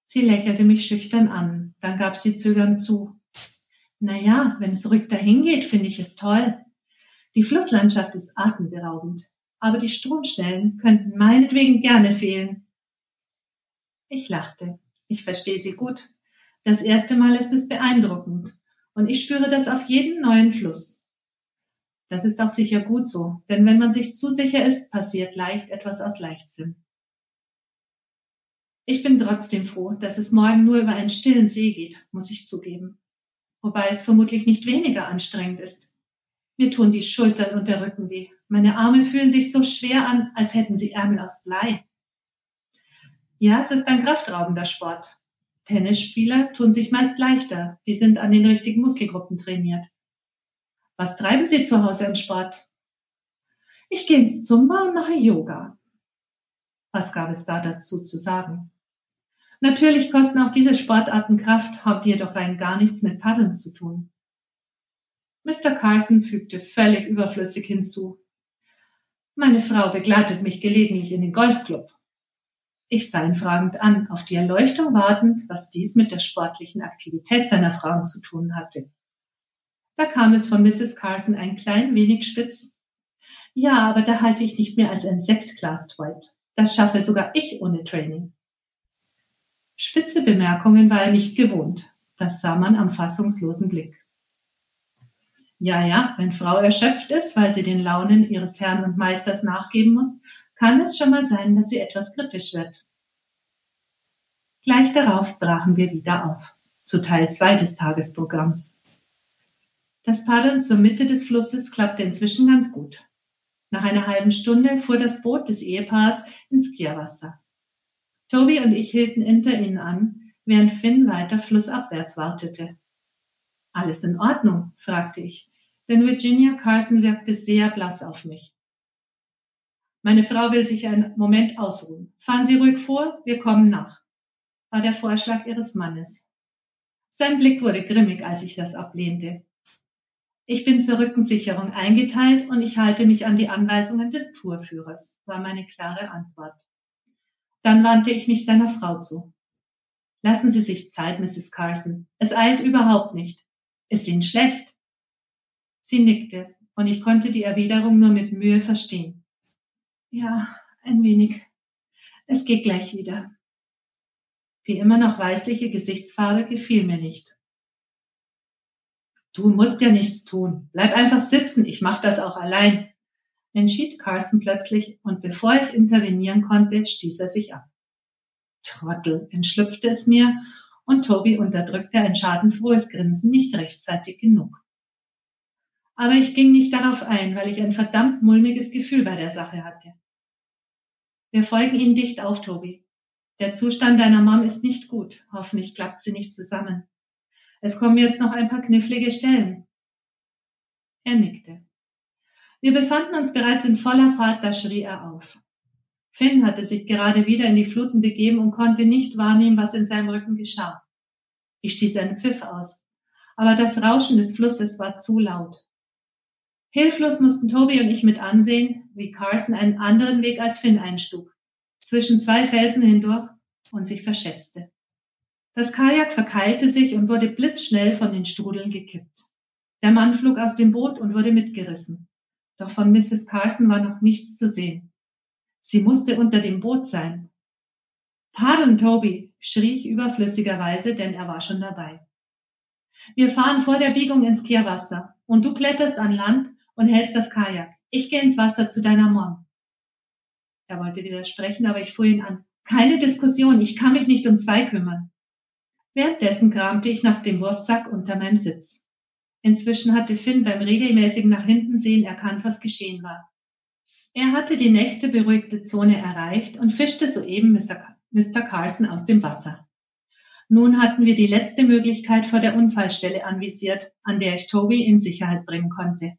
Sie lächelte mich schüchtern an, dann gab sie zögernd zu. Naja, wenn es ruhig dahin geht, finde ich es toll. Die Flusslandschaft ist atemberaubend, aber die Stromstellen könnten meinetwegen gerne fehlen. Ich lachte. Ich verstehe sie gut. Das erste Mal ist es beeindruckend und ich spüre das auf jeden neuen Fluss. Das ist auch sicher gut so, denn wenn man sich zu sicher ist, passiert leicht etwas aus Leichtsinn. Ich bin trotzdem froh, dass es morgen nur über einen stillen See geht, muss ich zugeben wobei es vermutlich nicht weniger anstrengend ist. Mir tun die Schultern und der Rücken weh. Meine Arme fühlen sich so schwer an, als hätten sie Ärmel aus Blei. Ja, es ist ein kraftraubender Sport. Tennisspieler tun sich meist leichter. Die sind an den richtigen Muskelgruppen trainiert. Was treiben Sie zu Hause im Sport? Ich gehe ins Zumba und mache Yoga. Was gab es da dazu zu sagen? Natürlich kosten auch diese Sportarten Kraft, haben jedoch rein gar nichts mit Paddeln zu tun. Mr. Carson fügte völlig überflüssig hinzu. Meine Frau begleitet mich gelegentlich in den Golfclub. Ich sah ihn fragend an, auf die Erleuchtung wartend, was dies mit der sportlichen Aktivität seiner Frauen zu tun hatte. Da kam es von Mrs. Carson ein klein wenig spitz. Ja, aber da halte ich nicht mehr als ein Sektglas Dwight. Das schaffe sogar ich ohne Training. Spitze Bemerkungen war er nicht gewohnt. Das sah man am fassungslosen Blick. Ja, ja, wenn Frau erschöpft ist, weil sie den Launen ihres Herrn und Meisters nachgeben muss, kann es schon mal sein, dass sie etwas kritisch wird. Gleich darauf brachen wir wieder auf, zu Teil 2 des Tagesprogramms. Das Paddeln zur Mitte des Flusses klappte inzwischen ganz gut. Nach einer halben Stunde fuhr das Boot des Ehepaars ins Kehrwasser. Toby und ich hielten hinter ihnen an, während Finn weiter flussabwärts wartete. Alles in Ordnung? fragte ich, denn Virginia Carson wirkte sehr blass auf mich. Meine Frau will sich einen Moment ausruhen. Fahren Sie ruhig vor, wir kommen nach, war der Vorschlag ihres Mannes. Sein Blick wurde grimmig, als ich das ablehnte. Ich bin zur Rückensicherung eingeteilt und ich halte mich an die Anweisungen des Tourführers, war meine klare Antwort. Dann wandte ich mich seiner Frau zu. Lassen Sie sich Zeit, Mrs. Carson. Es eilt überhaupt nicht. Ist Ihnen schlecht? Sie nickte, und ich konnte die Erwiderung nur mit Mühe verstehen. Ja, ein wenig. Es geht gleich wieder. Die immer noch weißliche Gesichtsfarbe gefiel mir nicht. Du musst ja nichts tun. Bleib einfach sitzen, ich mach das auch allein, entschied Carson plötzlich, und bevor ich intervenieren konnte, stieß er sich ab. Trottel, entschlüpfte es mir, und Toby unterdrückte ein schadenfrohes Grinsen nicht rechtzeitig genug. Aber ich ging nicht darauf ein, weil ich ein verdammt mulmiges Gefühl bei der Sache hatte. Wir folgen Ihnen dicht auf, Toby. Der Zustand deiner Mom ist nicht gut. Hoffentlich klappt sie nicht zusammen. Es kommen jetzt noch ein paar knifflige Stellen. Er nickte. Wir befanden uns bereits in voller Fahrt, da schrie er auf. Finn hatte sich gerade wieder in die Fluten begeben und konnte nicht wahrnehmen, was in seinem Rücken geschah. Ich stieß einen Pfiff aus, aber das Rauschen des Flusses war zu laut. Hilflos mussten Toby und ich mit ansehen, wie Carson einen anderen Weg als Finn einstug, zwischen zwei Felsen hindurch und sich verschätzte. Das Kajak verkeilte sich und wurde blitzschnell von den Strudeln gekippt. Der Mann flog aus dem Boot und wurde mitgerissen. Doch von Mrs. Carson war noch nichts zu sehen. Sie musste unter dem Boot sein. Pardon, Toby, schrie ich überflüssigerweise, denn er war schon dabei. Wir fahren vor der Biegung ins Kehrwasser und du kletterst an Land und hältst das Kajak. Ich gehe ins Wasser zu deiner Mom. Er wollte widersprechen, aber ich fuhr ihn an. Keine Diskussion, ich kann mich nicht um zwei kümmern. Währenddessen kramte ich nach dem Wurfsack unter meinem Sitz. Inzwischen hatte Finn beim regelmäßigen nach hinten sehen erkannt, was geschehen war. Er hatte die nächste beruhigte Zone erreicht und fischte soeben Mr. Carson aus dem Wasser. Nun hatten wir die letzte Möglichkeit vor der Unfallstelle anvisiert, an der ich Toby in Sicherheit bringen konnte.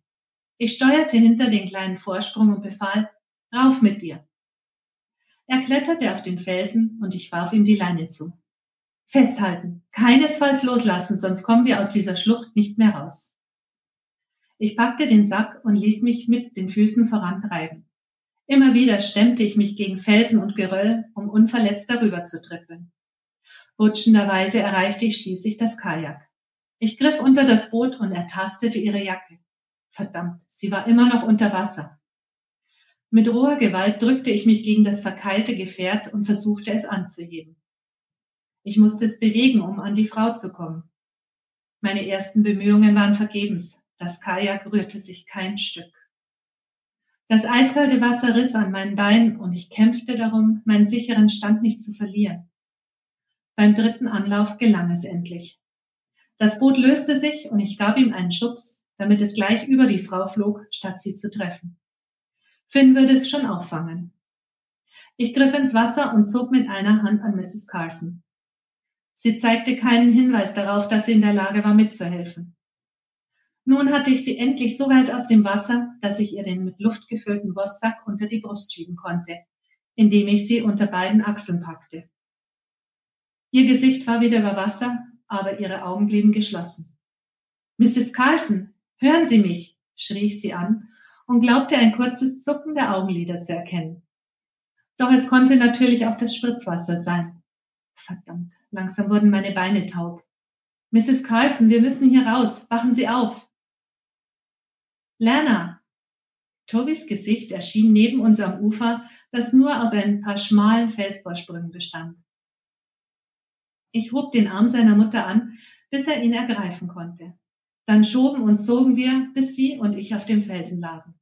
Ich steuerte hinter den kleinen Vorsprung und befahl, rauf mit dir. Er kletterte auf den Felsen und ich warf ihm die Leine zu. Festhalten, keinesfalls loslassen, sonst kommen wir aus dieser Schlucht nicht mehr raus. Ich packte den Sack und ließ mich mit den Füßen vorantreiben. Immer wieder stemmte ich mich gegen Felsen und Geröll, um unverletzt darüber zu trippeln. Rutschenderweise erreichte ich schließlich das Kajak. Ich griff unter das Boot und ertastete ihre Jacke. Verdammt, sie war immer noch unter Wasser. Mit roher Gewalt drückte ich mich gegen das verkeilte Gefährt und versuchte es anzuheben. Ich musste es bewegen, um an die Frau zu kommen. Meine ersten Bemühungen waren vergebens. Das Kajak rührte sich kein Stück. Das eiskalte Wasser riss an meinen Beinen und ich kämpfte darum, meinen sicheren Stand nicht zu verlieren. Beim dritten Anlauf gelang es endlich. Das Boot löste sich und ich gab ihm einen Schubs, damit es gleich über die Frau flog, statt sie zu treffen. Finn würde es schon auffangen. Ich griff ins Wasser und zog mit einer Hand an Mrs. Carson. Sie zeigte keinen Hinweis darauf, dass sie in der Lage war, mitzuhelfen. Nun hatte ich sie endlich so weit aus dem Wasser, dass ich ihr den mit Luft gefüllten Wurfsack unter die Brust schieben konnte, indem ich sie unter beiden Achseln packte. Ihr Gesicht war wieder über Wasser, aber ihre Augen blieben geschlossen. Mrs. Carson, hören Sie mich, schrie ich sie an und glaubte ein kurzes Zucken der Augenlider zu erkennen. Doch es konnte natürlich auch das Spritzwasser sein. Verdammt, langsam wurden meine Beine taub. Mrs. Carson, wir müssen hier raus. Wachen Sie auf. Lana! Tobys Gesicht erschien neben unserem Ufer, das nur aus ein paar schmalen Felsvorsprüngen bestand. Ich hob den Arm seiner Mutter an, bis er ihn ergreifen konnte. Dann schoben und zogen wir, bis sie und ich auf dem Felsen lagen.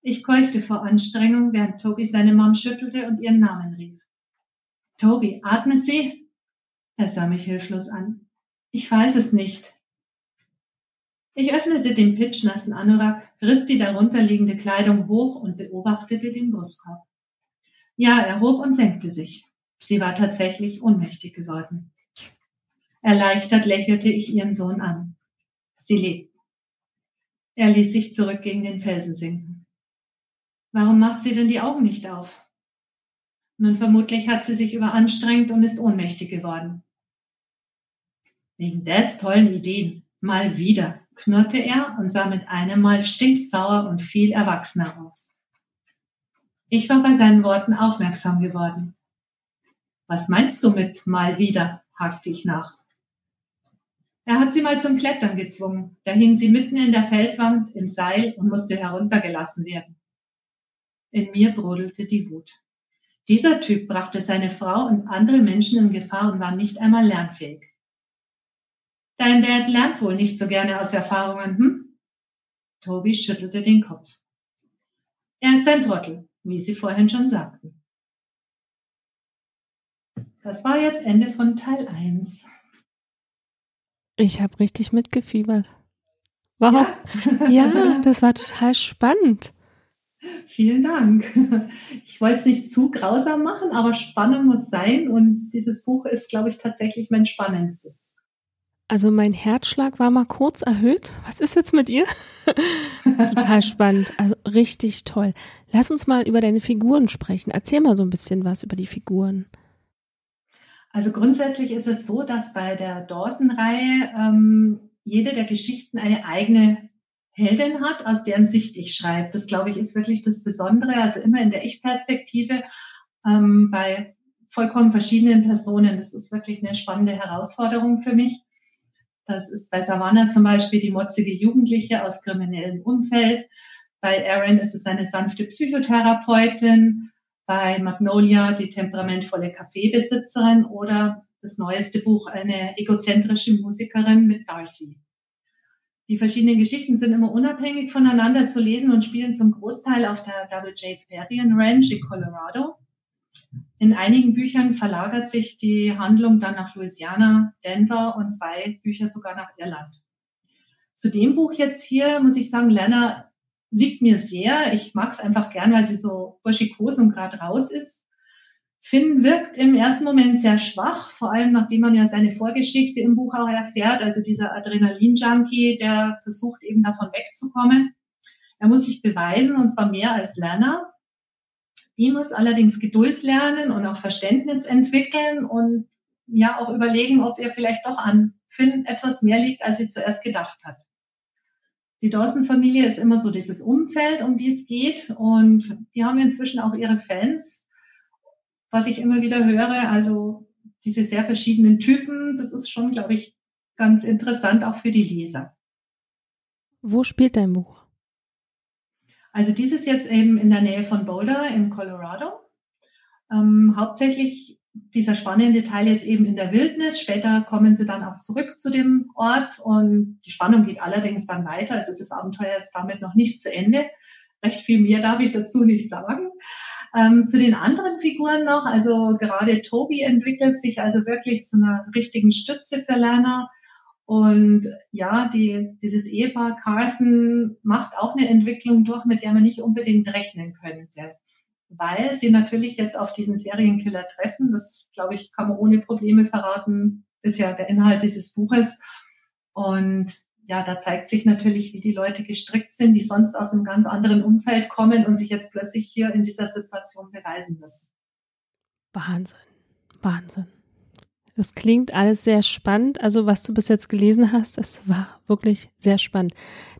Ich keuchte vor Anstrengung, während Toby seine Mom schüttelte und ihren Namen rief. Toby, atmet sie? Er sah mich hilflos an. Ich weiß es nicht. Ich öffnete den pitschnassen Anorak, riss die darunterliegende Kleidung hoch und beobachtete den Brustkorb. Ja, er hob und senkte sich. Sie war tatsächlich ohnmächtig geworden. Erleichtert lächelte ich ihren Sohn an. Sie lebt. Er ließ sich zurück gegen den Felsen sinken. Warum macht sie denn die Augen nicht auf? Nun vermutlich hat sie sich überanstrengt und ist ohnmächtig geworden. Wegen Dads tollen Ideen. Mal wieder knurrte er und sah mit einem Mal stinksauer und viel erwachsener aus. Ich war bei seinen Worten aufmerksam geworden. Was meinst du mit mal wieder? hakte ich nach. Er hat sie mal zum Klettern gezwungen. Da hing sie mitten in der Felswand im Seil und musste heruntergelassen werden. In mir brodelte die Wut. Dieser Typ brachte seine Frau und andere Menschen in Gefahr und war nicht einmal lernfähig. Dein Dad lernt wohl nicht so gerne aus Erfahrungen, hm? Toby schüttelte den Kopf. Er ist ein Trottel, wie Sie vorhin schon sagten. Das war jetzt Ende von Teil 1. Ich habe richtig mitgefiebert. Wow. Ja. ja, das war total spannend. Vielen Dank. Ich wollte es nicht zu grausam machen, aber Spannung muss sein und dieses Buch ist, glaube ich, tatsächlich mein spannendstes. Also mein Herzschlag war mal kurz erhöht. Was ist jetzt mit ihr? Total spannend. Also richtig toll. Lass uns mal über deine Figuren sprechen. Erzähl mal so ein bisschen was über die Figuren. Also grundsätzlich ist es so, dass bei der Dawson-Reihe ähm, jede der Geschichten eine eigene Heldin hat, aus deren Sicht ich schreibe. Das, glaube ich, ist wirklich das Besondere. Also immer in der Ich-Perspektive ähm, bei vollkommen verschiedenen Personen. Das ist wirklich eine spannende Herausforderung für mich. Das ist bei Savannah zum Beispiel die motzige Jugendliche aus kriminellem Umfeld. Bei Aaron ist es eine sanfte Psychotherapeutin. Bei Magnolia die temperamentvolle Kaffeebesitzerin oder das neueste Buch eine egozentrische Musikerin mit Darcy. Die verschiedenen Geschichten sind immer unabhängig voneinander zu lesen und spielen zum Großteil auf der Double J Ferien Ranch in Colorado. In einigen Büchern verlagert sich die Handlung dann nach Louisiana, Denver und zwei Bücher sogar nach Irland. Zu dem Buch jetzt hier muss ich sagen, Lena liegt mir sehr. Ich mag es einfach gern, weil sie so burschikos und gerade raus ist. Finn wirkt im ersten Moment sehr schwach, vor allem nachdem man ja seine Vorgeschichte im Buch auch erfährt, also dieser Adrenalin-Junkie, der versucht eben davon wegzukommen. Er muss sich beweisen und zwar mehr als Lerner. Die muss allerdings Geduld lernen und auch Verständnis entwickeln und ja auch überlegen, ob ihr vielleicht doch an Finn etwas mehr liegt, als sie zuerst gedacht hat. Die Dawson-Familie ist immer so dieses Umfeld, um die es geht und die haben inzwischen auch ihre Fans, was ich immer wieder höre. Also diese sehr verschiedenen Typen, das ist schon, glaube ich, ganz interessant auch für die Leser. Wo spielt dein Buch? Also dieses jetzt eben in der Nähe von Boulder in Colorado. Ähm, hauptsächlich dieser spannende Teil jetzt eben in der Wildnis. Später kommen sie dann auch zurück zu dem Ort und die Spannung geht allerdings dann weiter. Also das Abenteuer ist damit noch nicht zu Ende. Recht viel mehr darf ich dazu nicht sagen. Ähm, zu den anderen Figuren noch, also gerade Toby entwickelt sich also wirklich zu einer richtigen Stütze für Lerner. Und ja, die, dieses Ehepaar Carson macht auch eine Entwicklung durch, mit der man nicht unbedingt rechnen könnte. Weil sie natürlich jetzt auf diesen Serienkiller treffen. Das, glaube ich, kann man ohne Probleme verraten, ist ja der Inhalt dieses Buches. Und ja, da zeigt sich natürlich, wie die Leute gestrickt sind, die sonst aus einem ganz anderen Umfeld kommen und sich jetzt plötzlich hier in dieser Situation beweisen müssen. Wahnsinn, Wahnsinn. Das klingt alles sehr spannend. Also was du bis jetzt gelesen hast, das war wirklich sehr spannend.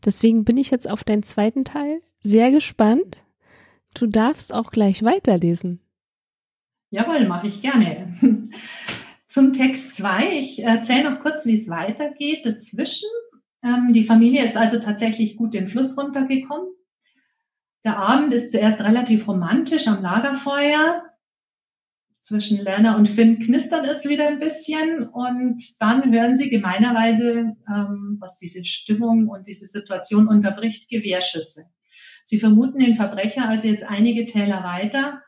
Deswegen bin ich jetzt auf deinen zweiten Teil sehr gespannt. Du darfst auch gleich weiterlesen. Jawohl, mache ich gerne. Zum Text 2. Ich erzähle noch kurz, wie es weitergeht dazwischen. Ähm, die Familie ist also tatsächlich gut den Fluss runtergekommen. Der Abend ist zuerst relativ romantisch am Lagerfeuer zwischen Lerner und Finn knistert es wieder ein bisschen und dann hören sie gemeinerweise, ähm, was diese Stimmung und diese Situation unterbricht, Gewehrschüsse. Sie vermuten den Verbrecher also jetzt einige Täler weiter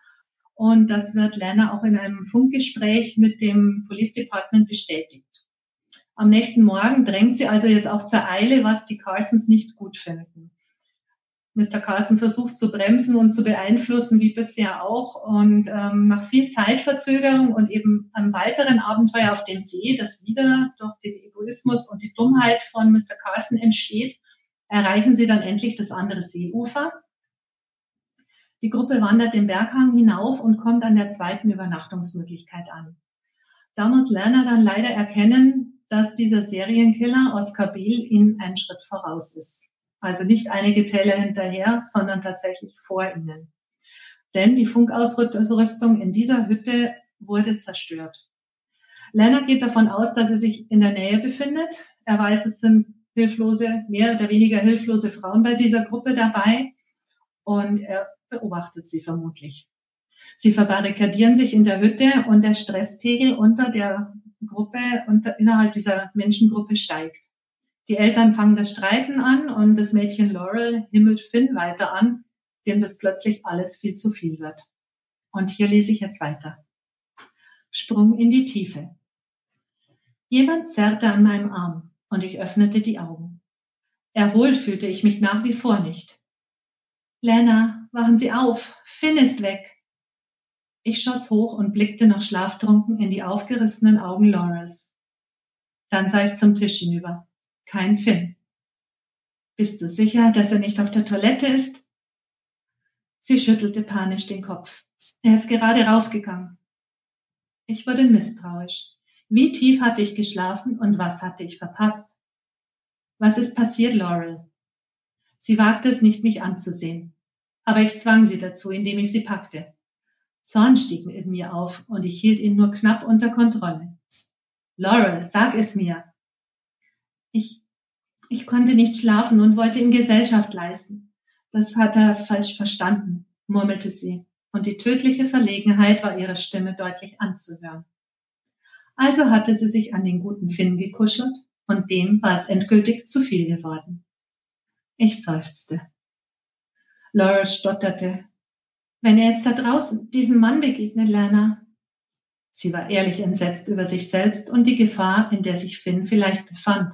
und das wird Lerner auch in einem Funkgespräch mit dem Police Department bestätigt. Am nächsten Morgen drängt sie also jetzt auch zur Eile, was die Carsons nicht gut finden. Mr. Carson versucht zu bremsen und zu beeinflussen, wie bisher auch. Und ähm, nach viel Zeitverzögerung und eben einem weiteren Abenteuer auf dem See, das wieder durch den Egoismus und die Dummheit von Mr. Carson entsteht, erreichen sie dann endlich das andere Seeufer. Die Gruppe wandert den Berghang hinauf und kommt an der zweiten Übernachtungsmöglichkeit an. Da muss Lerner dann leider erkennen, dass dieser Serienkiller Oscar Biel ihnen einen Schritt voraus ist. Also nicht einige Täler hinterher, sondern tatsächlich vor ihnen. Denn die Funkausrüstung in dieser Hütte wurde zerstört. Leonard geht davon aus, dass er sich in der Nähe befindet. Er weiß, es sind hilflose, mehr oder weniger hilflose Frauen bei dieser Gruppe dabei und er beobachtet sie vermutlich. Sie verbarrikadieren sich in der Hütte und der Stresspegel unter der Gruppe, unter, innerhalb dieser Menschengruppe steigt. Die Eltern fangen das Streiten an und das Mädchen Laurel himmelt Finn weiter an, dem das plötzlich alles viel zu viel wird. Und hier lese ich jetzt weiter. Sprung in die Tiefe. Jemand zerrte an meinem Arm und ich öffnete die Augen. Erholt fühlte ich mich nach wie vor nicht. Lena, wachen Sie auf, Finn ist weg. Ich schoss hoch und blickte noch schlaftrunken in die aufgerissenen Augen Laurels. Dann sah ich zum Tisch hinüber. Kein Finn. Bist du sicher, dass er nicht auf der Toilette ist? Sie schüttelte panisch den Kopf. Er ist gerade rausgegangen. Ich wurde misstrauisch. Wie tief hatte ich geschlafen und was hatte ich verpasst? Was ist passiert, Laurel? Sie wagte es nicht, mich anzusehen. Aber ich zwang sie dazu, indem ich sie packte. Zorn stieg in mir auf und ich hielt ihn nur knapp unter Kontrolle. Laurel, sag es mir. Ich, ich konnte nicht schlafen und wollte ihm Gesellschaft leisten. Das hat er falsch verstanden, murmelte sie, und die tödliche Verlegenheit war ihrer Stimme deutlich anzuhören. Also hatte sie sich an den guten Finn gekuschelt, und dem war es endgültig zu viel geworden. Ich seufzte. Laura stotterte. Wenn er jetzt da draußen diesem Mann begegnet, Lerner. Sie war ehrlich entsetzt über sich selbst und die Gefahr, in der sich Finn vielleicht befand.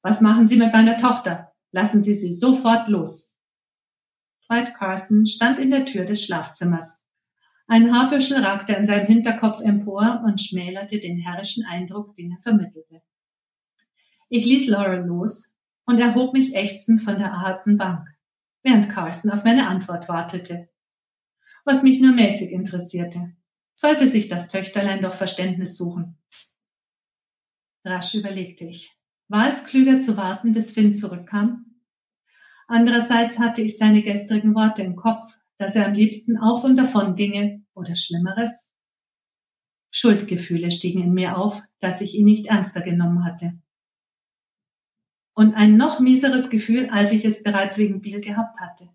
Was machen Sie mit meiner Tochter? Lassen Sie sie sofort los. Dwight Carson stand in der Tür des Schlafzimmers. Ein Haarbüschel ragte an seinem Hinterkopf empor und schmälerte den herrischen Eindruck, den er vermittelte. Ich ließ Laurel los und erhob mich ächzend von der harten Bank, während Carson auf meine Antwort wartete. Was mich nur mäßig interessierte. Sollte sich das Töchterlein doch Verständnis suchen. Rasch überlegte ich. War es klüger zu warten, bis Finn zurückkam? Andererseits hatte ich seine gestrigen Worte im Kopf, dass er am liebsten auf und davon ginge oder Schlimmeres. Schuldgefühle stiegen in mir auf, dass ich ihn nicht ernster genommen hatte. Und ein noch mieseres Gefühl, als ich es bereits wegen Bill gehabt hatte.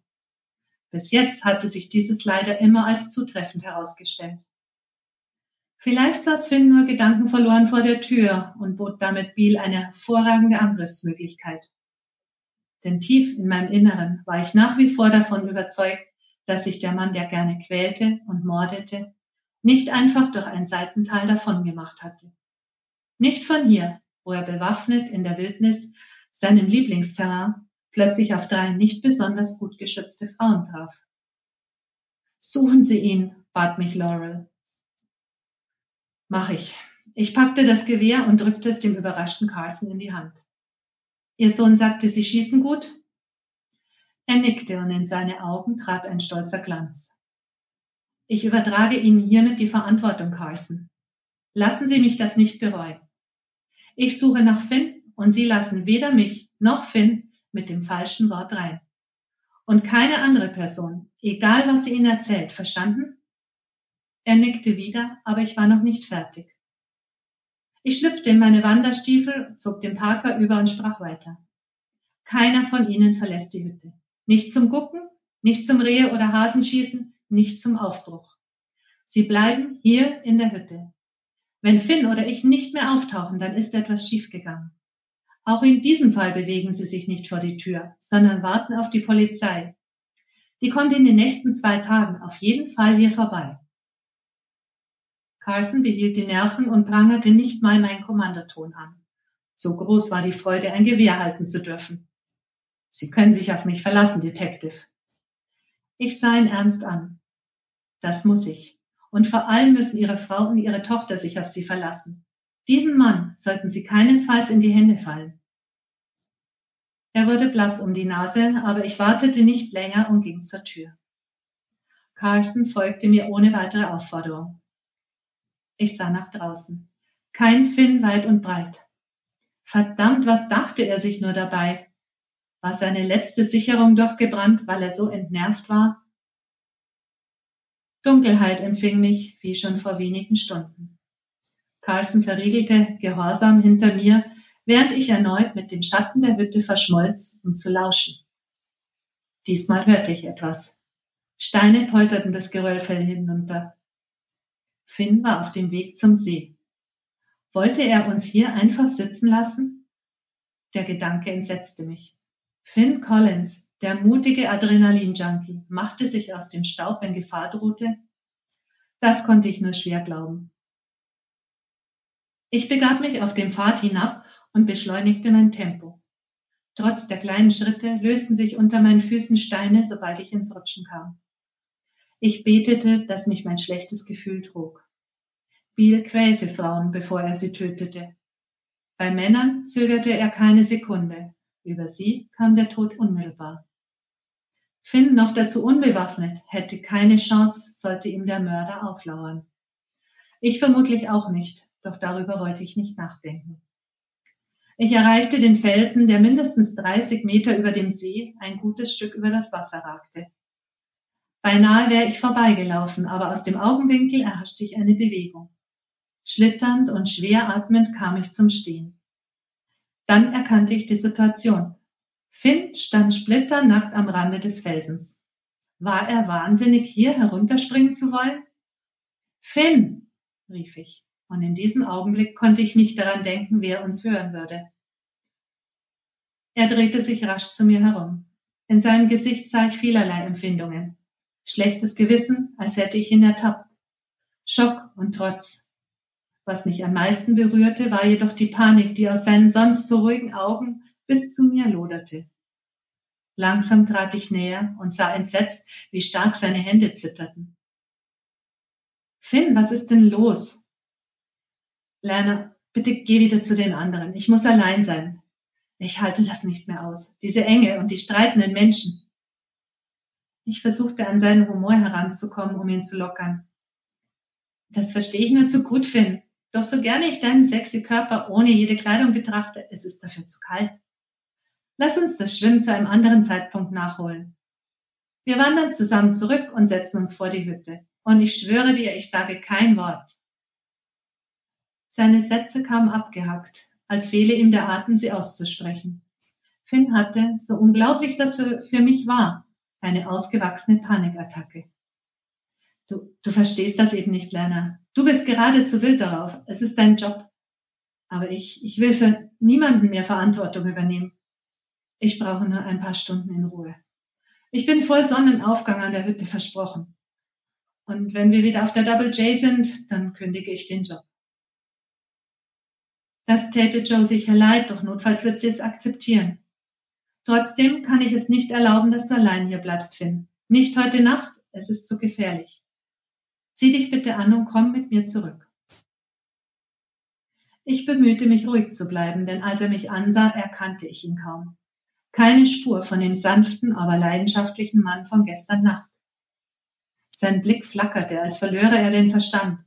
Bis jetzt hatte sich dieses leider immer als zutreffend herausgestellt. Vielleicht saß Finn nur Gedanken verloren vor der Tür und bot damit Biel eine hervorragende Angriffsmöglichkeit. Denn tief in meinem Inneren war ich nach wie vor davon überzeugt, dass sich der Mann, der gerne quälte und mordete, nicht einfach durch ein Seitental davon gemacht hatte. Nicht von hier, wo er bewaffnet in der Wildnis seinem Lieblingsterrain plötzlich auf drei nicht besonders gut geschützte Frauen traf. Suchen Sie ihn, bat mich Laurel. Mach ich. Ich packte das Gewehr und drückte es dem überraschten Carson in die Hand. Ihr Sohn sagte, Sie schießen gut? Er nickte und in seine Augen trat ein stolzer Glanz. Ich übertrage Ihnen hiermit die Verantwortung, Carson. Lassen Sie mich das nicht bereuen. Ich suche nach Finn und Sie lassen weder mich noch Finn mit dem falschen Wort rein. Und keine andere Person, egal was sie Ihnen erzählt, verstanden? Er nickte wieder, aber ich war noch nicht fertig. Ich schlüpfte in meine Wanderstiefel, zog den Parker über und sprach weiter. Keiner von Ihnen verlässt die Hütte. Nicht zum Gucken, nicht zum Rehe oder Hasenschießen, nicht zum Aufbruch. Sie bleiben hier in der Hütte. Wenn Finn oder ich nicht mehr auftauchen, dann ist etwas schiefgegangen. Auch in diesem Fall bewegen Sie sich nicht vor die Tür, sondern warten auf die Polizei. Die kommt in den nächsten zwei Tagen auf jeden Fall hier vorbei. Carson behielt die Nerven und prangerte nicht mal meinen Kommandoton an. So groß war die Freude, ein Gewehr halten zu dürfen. Sie können sich auf mich verlassen, Detective. Ich sah ihn ernst an. Das muss ich. Und vor allem müssen Ihre Frau und Ihre Tochter sich auf Sie verlassen. Diesen Mann sollten Sie keinesfalls in die Hände fallen. Er wurde blass um die Nase, aber ich wartete nicht länger und ging zur Tür. Carlson folgte mir ohne weitere Aufforderung. Ich sah nach draußen. Kein Finn weit und breit. Verdammt, was dachte er sich nur dabei? War seine letzte Sicherung doch gebrannt, weil er so entnervt war? Dunkelheit empfing mich, wie schon vor wenigen Stunden. Carlson verriegelte gehorsam hinter mir, während ich erneut mit dem Schatten der Hütte verschmolz, um zu lauschen. Diesmal hörte ich etwas. Steine polterten das Geröllfell hinunter. Finn war auf dem Weg zum See. Wollte er uns hier einfach sitzen lassen? Der Gedanke entsetzte mich. Finn Collins, der mutige Adrenalin-Junkie, machte sich aus dem Staub, wenn Gefahr drohte? Das konnte ich nur schwer glauben. Ich begab mich auf dem Pfad hinab und beschleunigte mein Tempo. Trotz der kleinen Schritte lösten sich unter meinen Füßen Steine, sobald ich ins Rutschen kam. Ich betete, dass mich mein schlechtes Gefühl trug. Biel quälte Frauen, bevor er sie tötete. Bei Männern zögerte er keine Sekunde. Über sie kam der Tod unmittelbar. Finn, noch dazu unbewaffnet, hätte keine Chance, sollte ihm der Mörder auflauern. Ich vermutlich auch nicht, doch darüber wollte ich nicht nachdenken. Ich erreichte den Felsen, der mindestens 30 Meter über dem See ein gutes Stück über das Wasser ragte. Beinahe wäre ich vorbeigelaufen, aber aus dem Augenwinkel erhaschte ich eine Bewegung. Schlitternd und schwer atmend kam ich zum Stehen. Dann erkannte ich die Situation. Finn stand splitternackt am Rande des Felsens. War er wahnsinnig, hier herunterspringen zu wollen? Finn, rief ich, und in diesem Augenblick konnte ich nicht daran denken, wer uns hören würde. Er drehte sich rasch zu mir herum. In seinem Gesicht sah ich vielerlei Empfindungen schlechtes Gewissen, als hätte ich ihn ertappt. Schock und Trotz. Was mich am meisten berührte, war jedoch die Panik, die aus seinen sonst so ruhigen Augen bis zu mir loderte. Langsam trat ich näher und sah entsetzt, wie stark seine Hände zitterten. Finn, was ist denn los? Lerner, bitte geh wieder zu den anderen. Ich muss allein sein. Ich halte das nicht mehr aus. Diese Enge und die streitenden Menschen. Ich versuchte an seinen Humor heranzukommen, um ihn zu lockern. Das verstehe ich nur zu gut, Finn. Doch so gerne ich deinen sexy Körper ohne jede Kleidung betrachte, es ist dafür zu kalt. Lass uns das Schwimmen zu einem anderen Zeitpunkt nachholen. Wir wandern zusammen zurück und setzen uns vor die Hütte. Und ich schwöre dir, ich sage kein Wort. Seine Sätze kamen abgehackt, als fehle ihm der Atem, sie auszusprechen. Finn hatte, so unglaublich das für, für mich war, eine ausgewachsene Panikattacke. Du, du verstehst das eben nicht, Lerner. Du bist gerade zu wild darauf. Es ist dein Job. Aber ich, ich will für niemanden mehr Verantwortung übernehmen. Ich brauche nur ein paar Stunden in Ruhe. Ich bin voll Sonnenaufgang an der Hütte versprochen. Und wenn wir wieder auf der Double J sind, dann kündige ich den Job. Das täte Joe sicher leid, doch notfalls wird sie es akzeptieren. Trotzdem kann ich es nicht erlauben, dass du allein hier bleibst, Finn. Nicht heute Nacht, es ist zu gefährlich. Zieh dich bitte an und komm mit mir zurück. Ich bemühte mich ruhig zu bleiben, denn als er mich ansah, erkannte ich ihn kaum. Keine Spur von dem sanften, aber leidenschaftlichen Mann von gestern Nacht. Sein Blick flackerte, als verlöre er den Verstand.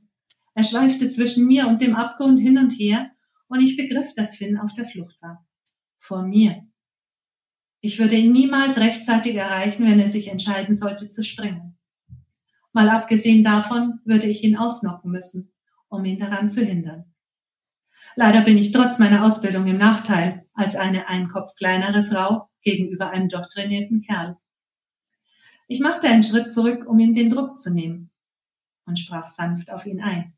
Er schweifte zwischen mir und dem Abgrund hin und her, und ich begriff, dass Finn auf der Flucht war. Vor mir. Ich würde ihn niemals rechtzeitig erreichen, wenn er sich entscheiden sollte zu springen. Mal abgesehen davon würde ich ihn ausnocken müssen, um ihn daran zu hindern. Leider bin ich trotz meiner Ausbildung im Nachteil als eine ein Kopf kleinere Frau gegenüber einem doch trainierten Kerl. Ich machte einen Schritt zurück, um ihm den Druck zu nehmen und sprach sanft auf ihn ein.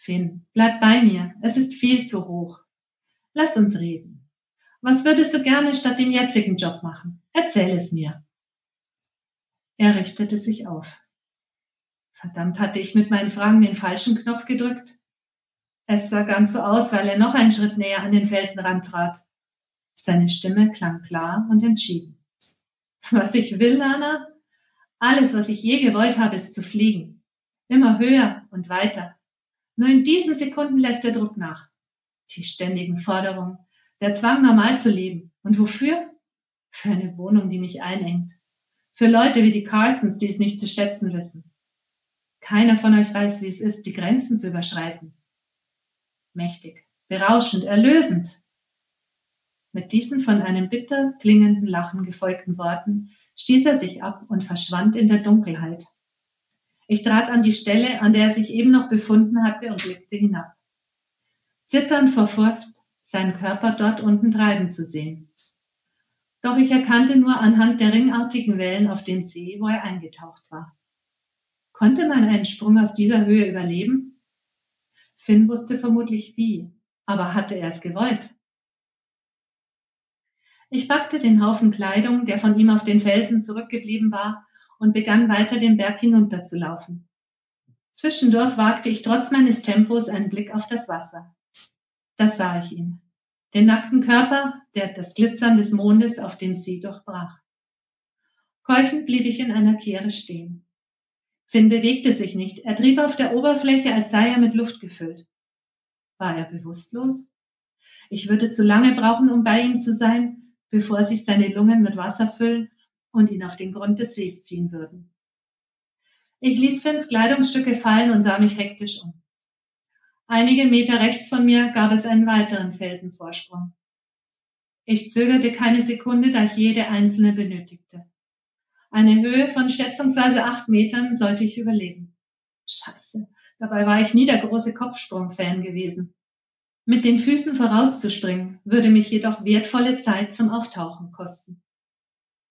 Finn, bleib bei mir, es ist viel zu hoch. Lass uns reden. Was würdest du gerne statt dem jetzigen Job machen? Erzähl es mir. Er richtete sich auf. Verdammt hatte ich mit meinen Fragen den falschen Knopf gedrückt. Es sah ganz so aus, weil er noch einen Schritt näher an den Felsenrand trat. Seine Stimme klang klar und entschieden. Was ich will, Lana? Alles, was ich je gewollt habe, ist zu fliegen. Immer höher und weiter. Nur in diesen Sekunden lässt der Druck nach. Die ständigen Forderungen, der Zwang, normal zu leben. Und wofür? Für eine Wohnung, die mich einengt. Für Leute wie die Carsons, die es nicht zu schätzen wissen. Keiner von euch weiß, wie es ist, die Grenzen zu überschreiten mächtig, berauschend, erlösend. Mit diesen von einem bitter klingenden Lachen gefolgten Worten stieß er sich ab und verschwand in der Dunkelheit. Ich trat an die Stelle, an der er sich eben noch befunden hatte und blickte hinab. Zitternd vor Furcht, seinen Körper dort unten treiben zu sehen. Doch ich erkannte nur anhand der ringartigen Wellen auf dem See, wo er eingetaucht war. Konnte man einen Sprung aus dieser Höhe überleben? Finn wusste vermutlich wie, aber hatte er es gewollt? Ich packte den Haufen Kleidung, der von ihm auf den Felsen zurückgeblieben war, und begann weiter den Berg hinunterzulaufen. Zwischendurch wagte ich trotz meines Tempos einen Blick auf das Wasser. Das sah ich ihn. Den nackten Körper, der das Glitzern des Mondes auf dem See durchbrach. Keuchend blieb ich in einer Kehre stehen. Finn bewegte sich nicht. Er trieb auf der Oberfläche, als sei er mit Luft gefüllt. War er bewusstlos? Ich würde zu lange brauchen, um bei ihm zu sein, bevor sich seine Lungen mit Wasser füllen und ihn auf den Grund des Sees ziehen würden. Ich ließ Finns Kleidungsstücke fallen und sah mich hektisch um. Einige Meter rechts von mir gab es einen weiteren Felsenvorsprung. Ich zögerte keine Sekunde, da ich jede einzelne benötigte. Eine Höhe von schätzungsweise acht Metern sollte ich überleben. Scheiße, dabei war ich nie der große Kopfsprung-Fan gewesen. Mit den Füßen vorauszuspringen, würde mich jedoch wertvolle Zeit zum Auftauchen kosten.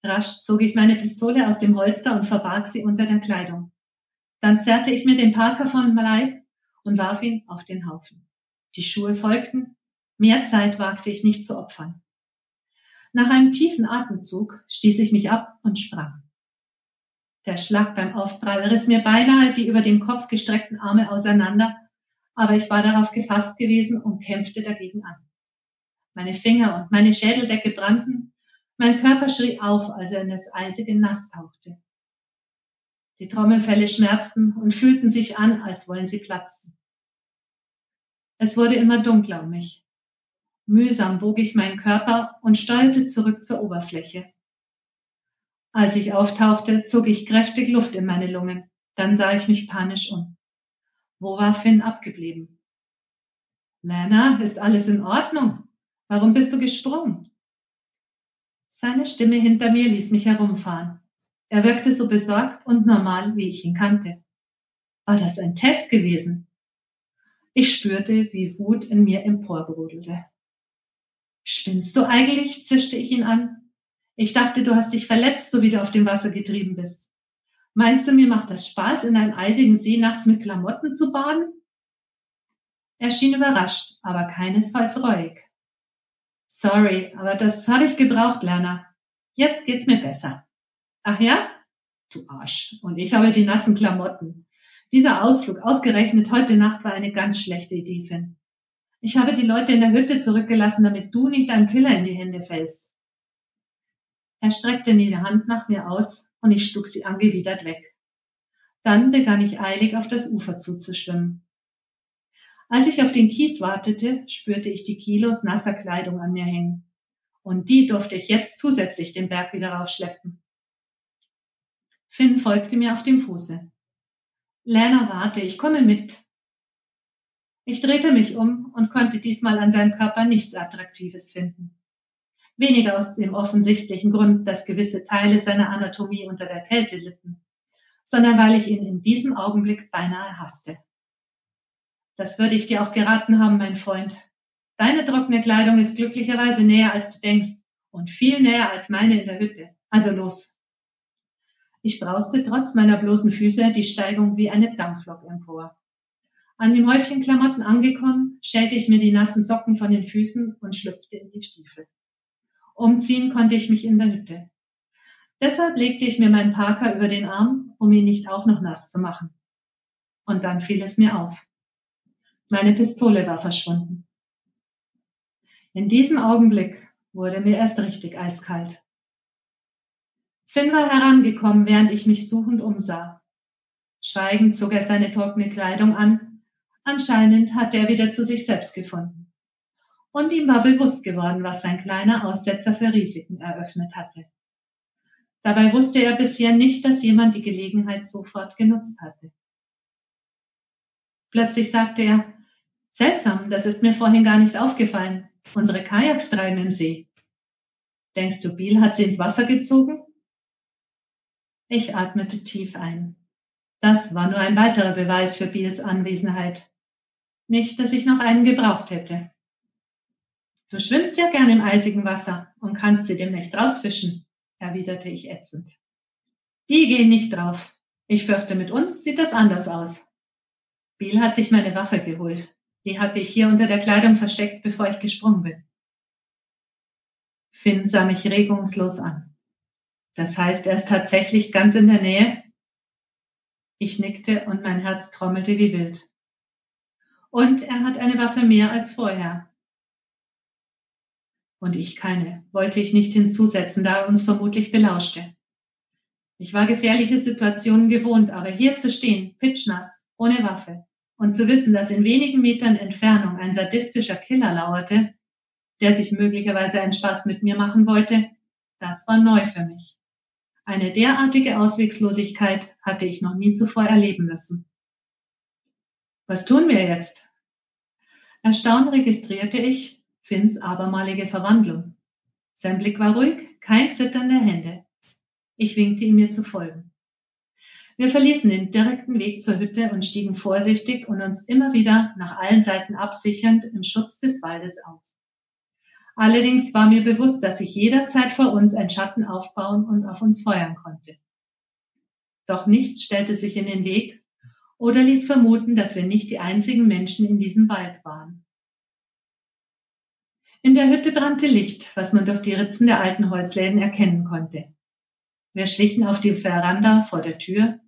Rasch zog ich meine Pistole aus dem Holster und verbarg sie unter der Kleidung. Dann zerrte ich mir den Parker vom Leib und warf ihn auf den Haufen. Die Schuhe folgten. Mehr Zeit wagte ich nicht zu opfern. Nach einem tiefen Atemzug stieß ich mich ab und sprang. Der Schlag beim Aufprall riss mir beinahe die über dem Kopf gestreckten Arme auseinander, aber ich war darauf gefasst gewesen und kämpfte dagegen an. Meine Finger und meine Schädeldecke brannten, mein Körper schrie auf, als er in das eisige Nass tauchte. Die Trommelfälle schmerzten und fühlten sich an, als wollen sie platzen. Es wurde immer dunkler um mich. Mühsam bog ich meinen Körper und steuerte zurück zur Oberfläche. Als ich auftauchte, zog ich kräftig Luft in meine Lungen. Dann sah ich mich panisch um. Wo war Finn abgeblieben? Lana, ist alles in Ordnung? Warum bist du gesprungen? Seine Stimme hinter mir ließ mich herumfahren. Er wirkte so besorgt und normal, wie ich ihn kannte. War das ein Test gewesen? Ich spürte, wie Wut in mir emporbrodelte. Spinnst du eigentlich? zischte ich ihn an. Ich dachte, du hast dich verletzt, so wie du auf dem Wasser getrieben bist. Meinst du, mir macht das Spaß, in einem eisigen See nachts mit Klamotten zu baden? Er schien überrascht, aber keinesfalls reuig. Sorry, aber das habe ich gebraucht, Lerner. Jetzt geht's mir besser. Ach ja? Du Arsch. Und ich habe die nassen Klamotten. Dieser Ausflug ausgerechnet heute Nacht war eine ganz schlechte Idee, Finn. Ich habe die Leute in der Hütte zurückgelassen, damit du nicht einem Killer in die Hände fällst. Er streckte die Hand nach mir aus und ich schlug sie angewidert weg. Dann begann ich eilig auf das Ufer zuzuschwimmen. Als ich auf den Kies wartete, spürte ich die Kilos nasser Kleidung an mir hängen. Und die durfte ich jetzt zusätzlich den Berg wieder raufschleppen. Finn folgte mir auf dem Fuße. Lana, warte, ich komme mit. Ich drehte mich um und konnte diesmal an seinem Körper nichts Attraktives finden. Weniger aus dem offensichtlichen Grund, dass gewisse Teile seiner Anatomie unter der Kälte litten, sondern weil ich ihn in diesem Augenblick beinahe hasste. Das würde ich dir auch geraten haben, mein Freund. Deine trockene Kleidung ist glücklicherweise näher, als du denkst und viel näher als meine in der Hütte. Also los. Ich brauste trotz meiner bloßen Füße die Steigung wie eine Dampflok empor. An dem Häufchen Klamotten angekommen, schälte ich mir die nassen Socken von den Füßen und schlüpfte in die Stiefel. Umziehen konnte ich mich in der Hütte. Deshalb legte ich mir meinen Parker über den Arm, um ihn nicht auch noch nass zu machen. Und dann fiel es mir auf. Meine Pistole war verschwunden. In diesem Augenblick wurde mir erst richtig eiskalt. Finn war herangekommen, während ich mich suchend umsah. Schweigend zog er seine trockene Kleidung an. Anscheinend hatte er wieder zu sich selbst gefunden. Und ihm war bewusst geworden, was sein kleiner Aussetzer für Risiken eröffnet hatte. Dabei wusste er bisher nicht, dass jemand die Gelegenheit sofort genutzt hatte. Plötzlich sagte er, Seltsam, das ist mir vorhin gar nicht aufgefallen. Unsere Kajaks treiben im See. Denkst du, Biel hat sie ins Wasser gezogen? Ich atmete tief ein. Das war nur ein weiterer Beweis für Biels Anwesenheit. Nicht, dass ich noch einen gebraucht hätte. Du schwimmst ja gern im eisigen Wasser und kannst sie demnächst rausfischen, erwiderte ich ätzend. Die gehen nicht drauf. Ich fürchte, mit uns sieht das anders aus. Biel hat sich meine Waffe geholt. Die hatte ich hier unter der Kleidung versteckt, bevor ich gesprungen bin. Finn sah mich regungslos an. Das heißt, er ist tatsächlich ganz in der Nähe? Ich nickte und mein Herz trommelte wie wild. Und er hat eine Waffe mehr als vorher. Und ich keine, wollte ich nicht hinzusetzen, da er uns vermutlich belauschte. Ich war gefährliche Situationen gewohnt, aber hier zu stehen, pitschnass, ohne Waffe, und zu wissen, dass in wenigen Metern Entfernung ein sadistischer Killer lauerte, der sich möglicherweise einen Spaß mit mir machen wollte, das war neu für mich. Eine derartige Auswegslosigkeit hatte ich noch nie zuvor erleben müssen. Was tun wir jetzt? Erstaunt registrierte ich Finns abermalige Verwandlung. Sein Blick war ruhig, kein Zittern der Hände. Ich winkte ihm mir zu folgen. Wir verließen den direkten Weg zur Hütte und stiegen vorsichtig und uns immer wieder nach allen Seiten absichernd im Schutz des Waldes auf. Allerdings war mir bewusst, dass sich jederzeit vor uns ein Schatten aufbauen und auf uns feuern konnte. Doch nichts stellte sich in den Weg oder ließ vermuten, dass wir nicht die einzigen Menschen in diesem Wald waren. In der Hütte brannte Licht, was man durch die Ritzen der alten Holzläden erkennen konnte. Wir schlichen auf die Veranda vor der Tür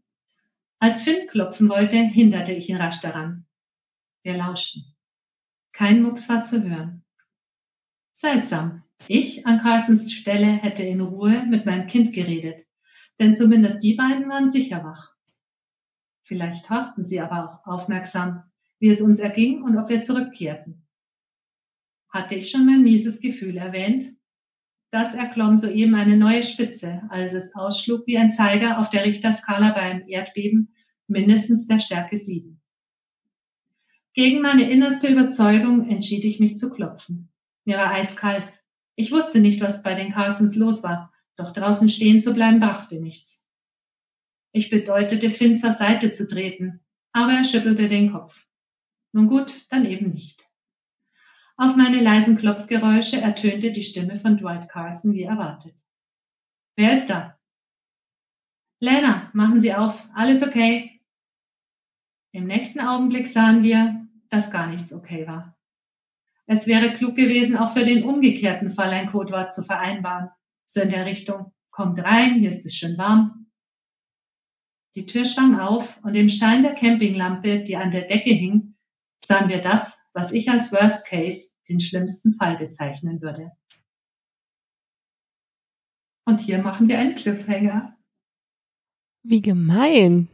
als Finn klopfen wollte, hinderte ich ihn rasch daran. Wir lauschten. Kein Mucks war zu hören. Seltsam. Ich an Carstens Stelle hätte in Ruhe mit meinem Kind geredet, denn zumindest die beiden waren sicher wach. Vielleicht horchten sie aber auch aufmerksam, wie es uns erging und ob wir zurückkehrten. Hatte ich schon mein mieses Gefühl erwähnt? Das erklomm soeben eine neue Spitze, als es ausschlug wie ein Zeiger auf der Richterskala beim Erdbeben mindestens der Stärke 7. Gegen meine innerste Überzeugung entschied ich mich zu klopfen. Mir war eiskalt. Ich wusste nicht, was bei den Carsons los war, doch draußen stehen zu bleiben brachte nichts. Ich bedeutete Finn zur Seite zu treten, aber er schüttelte den Kopf. Nun gut, dann eben nicht. Auf meine leisen Klopfgeräusche ertönte die Stimme von Dwight Carson wie erwartet. Wer ist da? Lena, machen Sie auf. Alles okay? Im nächsten Augenblick sahen wir, dass gar nichts okay war. Es wäre klug gewesen, auch für den umgekehrten Fall ein Codewort zu vereinbaren. So in der Richtung, kommt rein, hier ist es schön warm. Die Tür schwang auf und im Schein der Campinglampe, die an der Decke hing, sahen wir das, was ich als Worst Case den schlimmsten Fall bezeichnen würde. Und hier machen wir einen Cliffhanger. Wie gemein.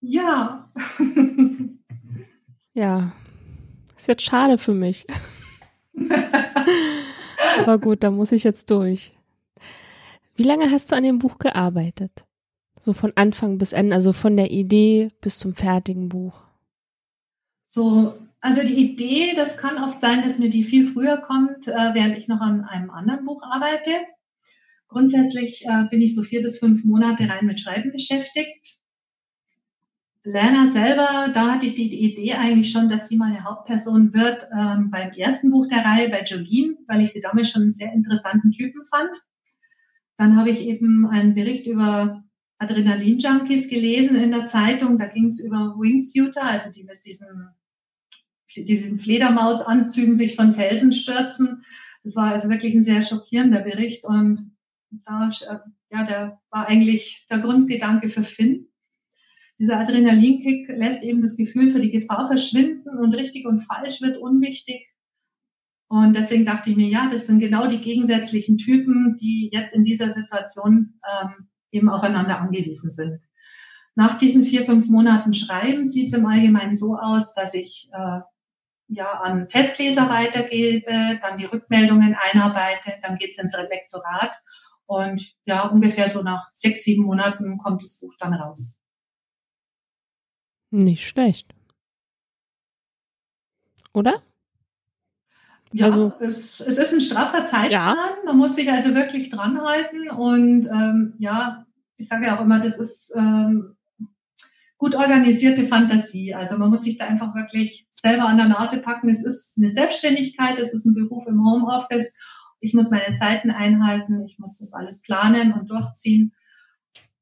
Ja. ja. Ist jetzt schade für mich. Aber gut, da muss ich jetzt durch. Wie lange hast du an dem Buch gearbeitet? So von Anfang bis Ende, also von der Idee bis zum fertigen Buch. So, also die Idee, das kann oft sein, dass mir die viel früher kommt, äh, während ich noch an einem anderen Buch arbeite. Grundsätzlich äh, bin ich so vier bis fünf Monate rein mit Schreiben beschäftigt. Lana selber, da hatte ich die Idee eigentlich schon, dass sie meine Hauptperson wird ähm, beim ersten Buch der Reihe bei Jolene, weil ich sie damals schon einen sehr interessanten Typen fand. Dann habe ich eben einen Bericht über Adrenalin-Junkies gelesen in der Zeitung. Da ging es über Wingsuiter, also die mit diesen, diesen Fledermausanzügen sich von Felsen stürzen. Das war also wirklich ein sehr schockierender Bericht und da, ja, der war eigentlich der Grundgedanke für Finn. Dieser Adrenalinkick lässt eben das Gefühl für die Gefahr verschwinden und richtig und falsch wird unwichtig. Und deswegen dachte ich mir, ja, das sind genau die gegensätzlichen Typen, die jetzt in dieser Situation ähm, eben aufeinander angewiesen sind. Nach diesen vier, fünf Monaten Schreiben sieht es im Allgemeinen so aus, dass ich äh, ja an Testleser weitergebe, dann die Rückmeldungen einarbeite, dann geht's ins Lektorat und ja, ungefähr so nach sechs, sieben Monaten kommt das Buch dann raus. Nicht schlecht. Oder? Ja, also, es, es ist ein straffer Zeitplan. Ja. Man muss sich also wirklich dranhalten. Und ähm, ja, ich sage ja auch immer, das ist ähm, gut organisierte Fantasie. Also man muss sich da einfach wirklich selber an der Nase packen. Es ist eine Selbstständigkeit, es ist ein Beruf im Homeoffice. Ich muss meine Zeiten einhalten, ich muss das alles planen und durchziehen.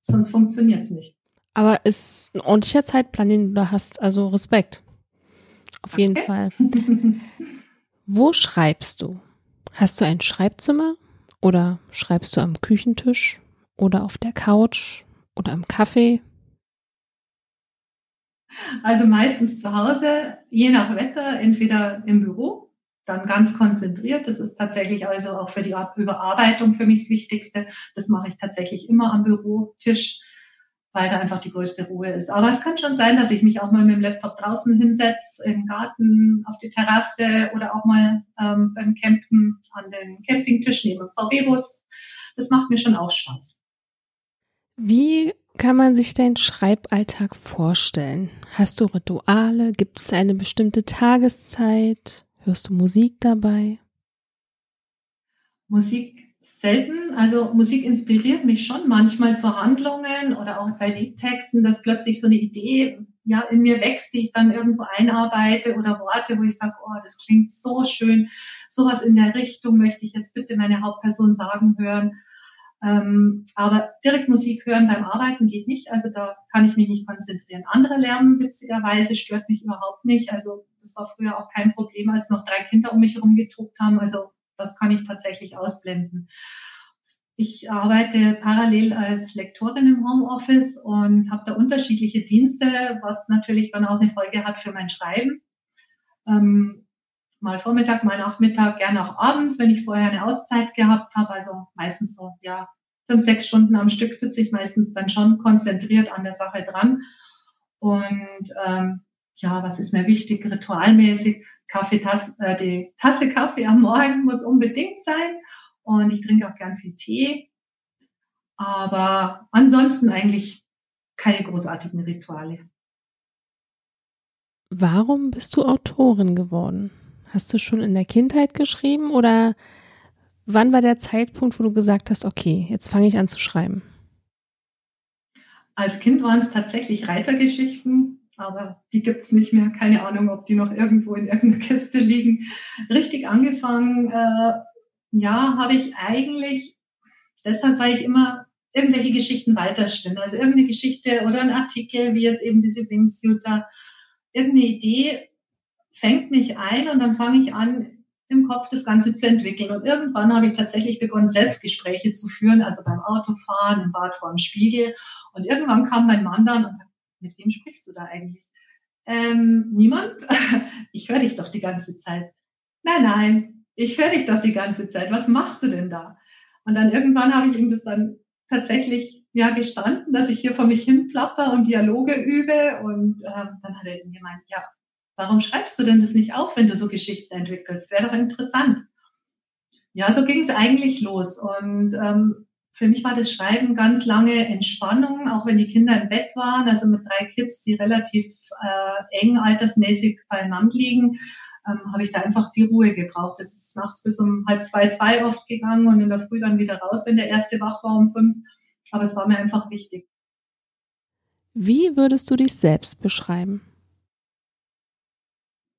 Sonst funktioniert es nicht. Aber ist ein ordentlicher Zeitplan, den du da hast. Also Respekt. Auf okay. jeden Fall. Wo schreibst du? Hast du ein Schreibzimmer oder schreibst du am Küchentisch oder auf der Couch oder im Kaffee? Also meistens zu Hause, je nach Wetter, entweder im Büro, dann ganz konzentriert. Das ist tatsächlich also auch für die Überarbeitung für mich das Wichtigste. Das mache ich tatsächlich immer am Bürotisch weil da einfach die größte Ruhe ist. Aber es kann schon sein, dass ich mich auch mal mit dem Laptop draußen hinsetze, im Garten, auf die Terrasse oder auch mal ähm, beim Campen an den Campingtisch neben dem VW-Bus. Das macht mir schon auch Spaß. Wie kann man sich deinen Schreiballtag vorstellen? Hast du Rituale? Gibt es eine bestimmte Tageszeit? Hörst du Musik dabei? Musik selten. Also Musik inspiriert mich schon manchmal zu Handlungen oder auch bei Liedtexten, dass plötzlich so eine Idee ja in mir wächst, die ich dann irgendwo einarbeite oder Worte, wo ich sage, oh, das klingt so schön. Sowas in der Richtung möchte ich jetzt bitte meine Hauptperson sagen hören. Ähm, aber direkt Musik hören beim Arbeiten geht nicht. Also da kann ich mich nicht konzentrieren. Andere Lärm witzigerweise stört mich überhaupt nicht. Also das war früher auch kein Problem, als noch drei Kinder um mich herum getobt haben. Also das kann ich tatsächlich ausblenden. Ich arbeite parallel als Lektorin im Homeoffice und habe da unterschiedliche Dienste, was natürlich dann auch eine Folge hat für mein Schreiben. Ähm, mal Vormittag, mal Nachmittag, gerne auch abends, wenn ich vorher eine Auszeit gehabt habe. Also meistens so, ja, fünf, sechs Stunden am Stück sitze ich meistens dann schon konzentriert an der Sache dran. Und ähm, ja, was ist mir wichtig, ritualmäßig, Kaffeetasse, äh, die Tasse Kaffee am Morgen muss unbedingt sein und ich trinke auch gern viel Tee. Aber ansonsten eigentlich keine großartigen Rituale. Warum bist du Autorin geworden? Hast du schon in der Kindheit geschrieben oder wann war der Zeitpunkt, wo du gesagt hast, okay, jetzt fange ich an zu schreiben? Als Kind waren es tatsächlich Reitergeschichten, aber die gibt's nicht mehr. Keine Ahnung, ob die noch irgendwo in irgendeiner Kiste liegen. Richtig angefangen, äh, ja, habe ich eigentlich, deshalb, weil ich immer irgendwelche Geschichten weiterspinne. Also irgendeine Geschichte oder ein Artikel, wie jetzt eben diese Wingsuiter, irgendeine Idee fängt mich ein und dann fange ich an, im Kopf das Ganze zu entwickeln. Und irgendwann habe ich tatsächlich begonnen, Selbstgespräche zu führen, also beim Autofahren, im Bad vor dem Spiegel. Und irgendwann kam mein Mann dann und sagte, mit wem sprichst du da eigentlich? Ähm, niemand? Ich höre dich doch die ganze Zeit. Nein, nein, ich höre dich doch die ganze Zeit. Was machst du denn da? Und dann irgendwann habe ich ihm das dann tatsächlich ja gestanden, dass ich hier vor mich hin plapper und Dialoge übe. Und ähm, dann hat er gemeint, ja, warum schreibst du denn das nicht auf, wenn du so Geschichten entwickelst? Wäre doch interessant. Ja, so ging es eigentlich los. Und ähm, für mich war das Schreiben ganz lange Entspannung, auch wenn die Kinder im Bett waren, also mit drei Kids, die relativ äh, eng altersmäßig beieinander liegen, ähm, habe ich da einfach die Ruhe gebraucht. Es ist nachts bis um halb zwei, zwei oft gegangen und in der Früh dann wieder raus, wenn der erste wach war um fünf. Aber es war mir einfach wichtig. Wie würdest du dich selbst beschreiben?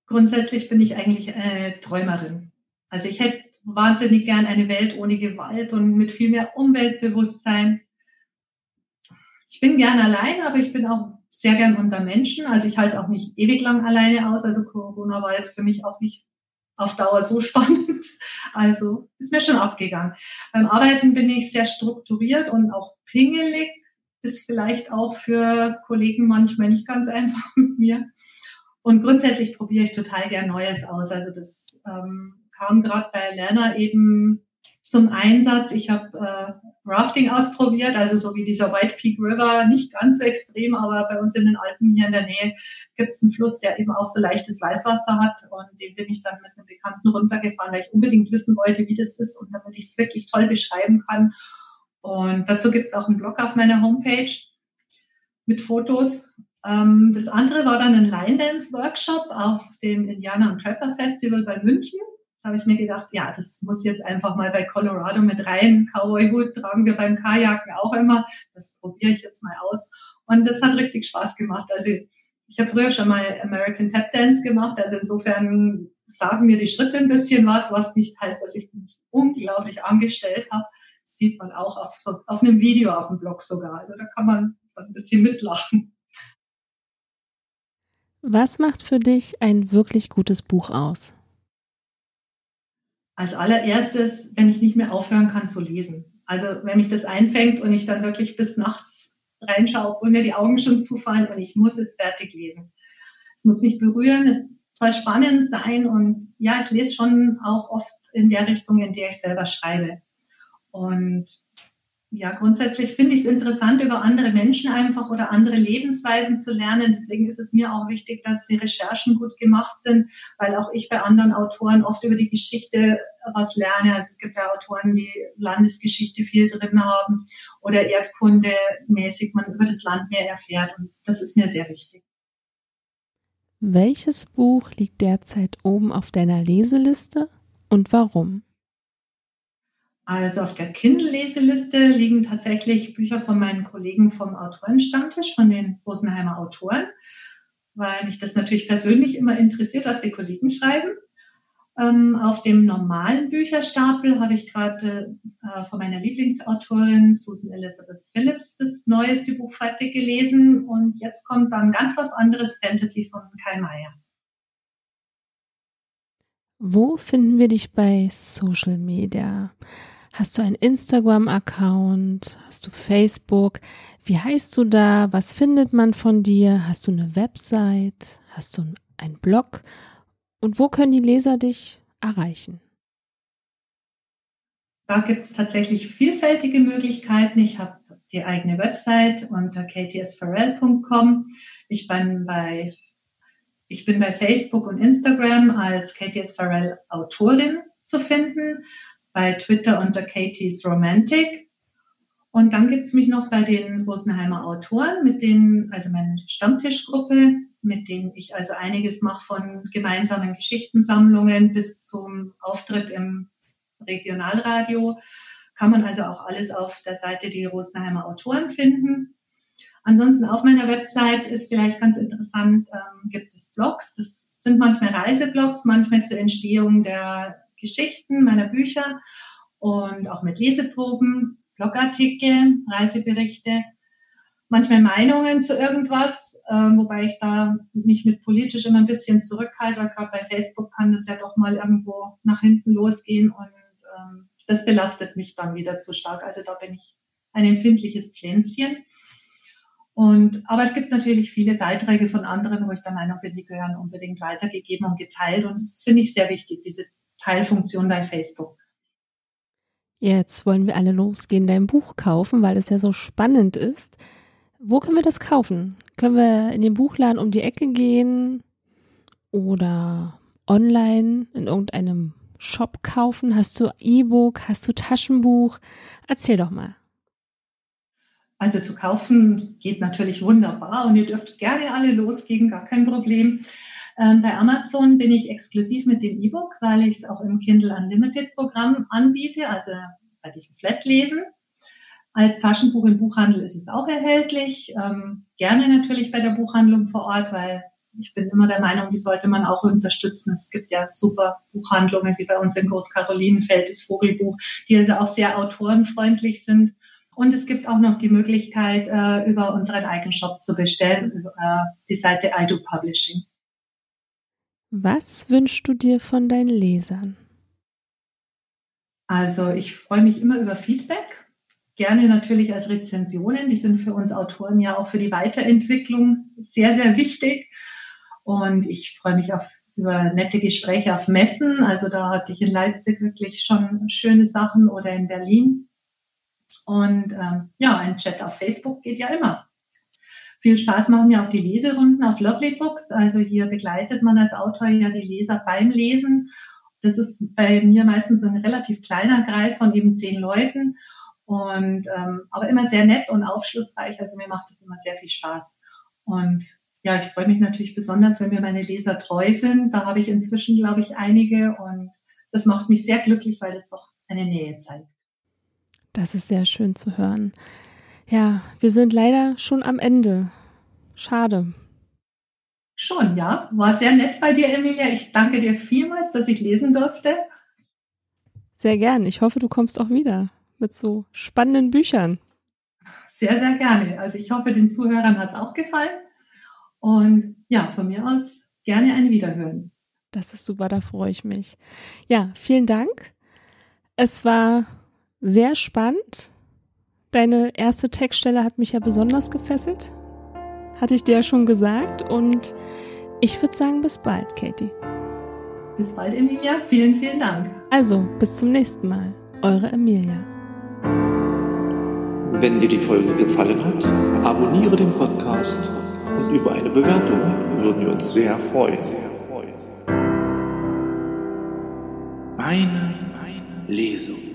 Grundsätzlich bin ich eigentlich eine Träumerin. Also ich hätte wahnsinnig gern eine Welt ohne Gewalt und mit viel mehr Umweltbewusstsein. Ich bin gern allein, aber ich bin auch sehr gern unter Menschen. Also ich halte es auch nicht ewig lang alleine aus. Also Corona war jetzt für mich auch nicht auf Dauer so spannend. Also ist mir schon abgegangen. Beim Arbeiten bin ich sehr strukturiert und auch pingelig. Ist vielleicht auch für Kollegen manchmal nicht ganz einfach mit mir. Und grundsätzlich probiere ich total gern Neues aus. Also das ähm, kam gerade bei Lerner eben zum Einsatz. Ich habe äh, Rafting ausprobiert, also so wie dieser White Peak River, nicht ganz so extrem, aber bei uns in den Alpen hier in der Nähe gibt es einen Fluss, der eben auch so leichtes Weißwasser hat und den bin ich dann mit einem Bekannten runtergefahren, weil ich unbedingt wissen wollte, wie das ist und damit ich es wirklich toll beschreiben kann. Und dazu gibt es auch einen Blog auf meiner Homepage mit Fotos. Ähm, das andere war dann ein Line Dance Workshop auf dem Indianer und Trapper Festival bei München habe ich mir gedacht, ja, das muss jetzt einfach mal bei Colorado mit rein. Cowboy-Hut tragen wir beim Kajaken auch immer. Das probiere ich jetzt mal aus. Und das hat richtig Spaß gemacht. Also ich habe früher schon mal American Tap Dance gemacht. Also insofern sagen mir die Schritte ein bisschen was, was nicht heißt, dass ich mich unglaublich angestellt habe. Das sieht man auch auf, so, auf einem Video auf dem Blog sogar. Also da kann man ein bisschen mitlachen. Was macht für dich ein wirklich gutes Buch aus? als allererstes, wenn ich nicht mehr aufhören kann zu lesen. Also wenn mich das einfängt und ich dann wirklich bis nachts reinschaue, obwohl mir die Augen schon zufallen und ich muss es fertig lesen. Es muss mich berühren, es soll spannend sein und ja, ich lese schon auch oft in der Richtung, in der ich selber schreibe. Und ja, grundsätzlich finde ich es interessant, über andere Menschen einfach oder andere Lebensweisen zu lernen. Deswegen ist es mir auch wichtig, dass die Recherchen gut gemacht sind, weil auch ich bei anderen Autoren oft über die Geschichte was lerne. Also es gibt ja Autoren, die Landesgeschichte viel drin haben oder Erdkunde mäßig man über das Land mehr erfährt. Und das ist mir sehr wichtig. Welches Buch liegt derzeit oben auf deiner Leseliste und warum? Also auf der Kindle-Leseliste liegen tatsächlich Bücher von meinen Kollegen vom Autorenstammtisch, von den Rosenheimer Autoren, weil mich das natürlich persönlich immer interessiert, was die Kollegen schreiben. Ähm, auf dem normalen Bücherstapel habe ich gerade äh, von meiner Lieblingsautorin Susan Elizabeth Phillips das neueste Buch fertig gelesen und jetzt kommt dann ganz was anderes Fantasy von Kai Meier. Wo finden wir dich bei Social Media? Hast du einen Instagram-Account? Hast du Facebook? Wie heißt du da? Was findet man von dir? Hast du eine Website? Hast du einen Blog? Und wo können die Leser dich erreichen? Da gibt es tatsächlich vielfältige Möglichkeiten. Ich habe die eigene Website unter ktsfarrell.com. Ich bin bei ich bin bei Facebook und Instagram als KTS Farrell Autorin zu finden bei Twitter unter Katie's Romantic. Und dann gibt's mich noch bei den Rosenheimer Autoren, mit denen, also meine Stammtischgruppe, mit denen ich also einiges mache von gemeinsamen Geschichtensammlungen bis zum Auftritt im Regionalradio. Kann man also auch alles auf der Seite die Rosenheimer Autoren finden. Ansonsten auf meiner Website ist vielleicht ganz interessant, ähm, gibt es Blogs. Das sind manchmal Reiseblogs, manchmal zur Entstehung der Geschichten meiner Bücher und auch mit Leseproben, Blogartikel, Reiseberichte, manchmal Meinungen zu irgendwas, äh, wobei ich da mich mit politisch immer ein bisschen zurückhalte, weil gerade bei Facebook kann das ja doch mal irgendwo nach hinten losgehen und ähm, das belastet mich dann wieder zu stark. Also da bin ich ein empfindliches Pflänzchen. Und, aber es gibt natürlich viele Beiträge von anderen, wo ich der Meinung bin, die gehören unbedingt weitergegeben und geteilt. Und das finde ich sehr wichtig, diese Teilfunktion bei Facebook. Jetzt wollen wir alle losgehen, dein Buch kaufen, weil es ja so spannend ist. Wo können wir das kaufen? Können wir in den Buchladen um die Ecke gehen? oder online in irgendeinem Shop kaufen? Hast du E-Book? Hast du Taschenbuch? Erzähl doch mal. Also zu kaufen geht natürlich wunderbar und ihr dürft gerne alle losgehen, gar kein Problem. Ähm, bei Amazon bin ich exklusiv mit dem E-Book, weil ich es auch im Kindle Unlimited Programm anbiete, also bei diesem Flat-Lesen. Als Taschenbuch im Buchhandel ist es auch erhältlich. Ähm, gerne natürlich bei der Buchhandlung vor Ort, weil ich bin immer der Meinung, die sollte man auch unterstützen. Es gibt ja super Buchhandlungen wie bei uns in Großkarolinenfeld, das Vogelbuch, die also auch sehr autorenfreundlich sind. Und es gibt auch noch die Möglichkeit, äh, über unseren eigenen Shop zu bestellen, über äh, die Seite I Publishing. Was wünschst du dir von deinen Lesern? Also ich freue mich immer über Feedback. Gerne natürlich als Rezensionen. Die sind für uns Autoren ja auch für die Weiterentwicklung sehr, sehr wichtig. Und ich freue mich auf über nette Gespräche auf Messen. Also da hatte ich in Leipzig wirklich schon schöne Sachen oder in Berlin. Und ähm, ja, ein Chat auf Facebook geht ja immer. Viel Spaß machen mir auch die Leserunden auf Lovely Books. Also hier begleitet man als Autor ja die Leser beim Lesen. Das ist bei mir meistens ein relativ kleiner Kreis von eben zehn Leuten. Und ähm, aber immer sehr nett und aufschlussreich. Also mir macht das immer sehr viel Spaß. Und ja, ich freue mich natürlich besonders, wenn mir meine Leser treu sind. Da habe ich inzwischen, glaube ich, einige und das macht mich sehr glücklich, weil das doch eine Nähe zeigt. Das ist sehr schön zu hören. Ja, wir sind leider schon am Ende. Schade. Schon, ja. War sehr nett bei dir, Emilia. Ich danke dir vielmals, dass ich lesen durfte. Sehr gern. Ich hoffe, du kommst auch wieder mit so spannenden Büchern. Sehr, sehr gerne. Also ich hoffe, den Zuhörern hat es auch gefallen. Und ja, von mir aus gerne ein Wiederhören. Das ist super, da freue ich mich. Ja, vielen Dank. Es war sehr spannend. Deine erste Textstelle hat mich ja besonders gefesselt. Hatte ich dir ja schon gesagt. Und ich würde sagen, bis bald, Katie. Bis bald, Emilia. Vielen, vielen Dank. Also, bis zum nächsten Mal. Eure Emilia. Wenn dir die Folge gefallen hat, abonniere den Podcast und über eine Bewertung würden wir uns sehr freuen. Meine Lesung.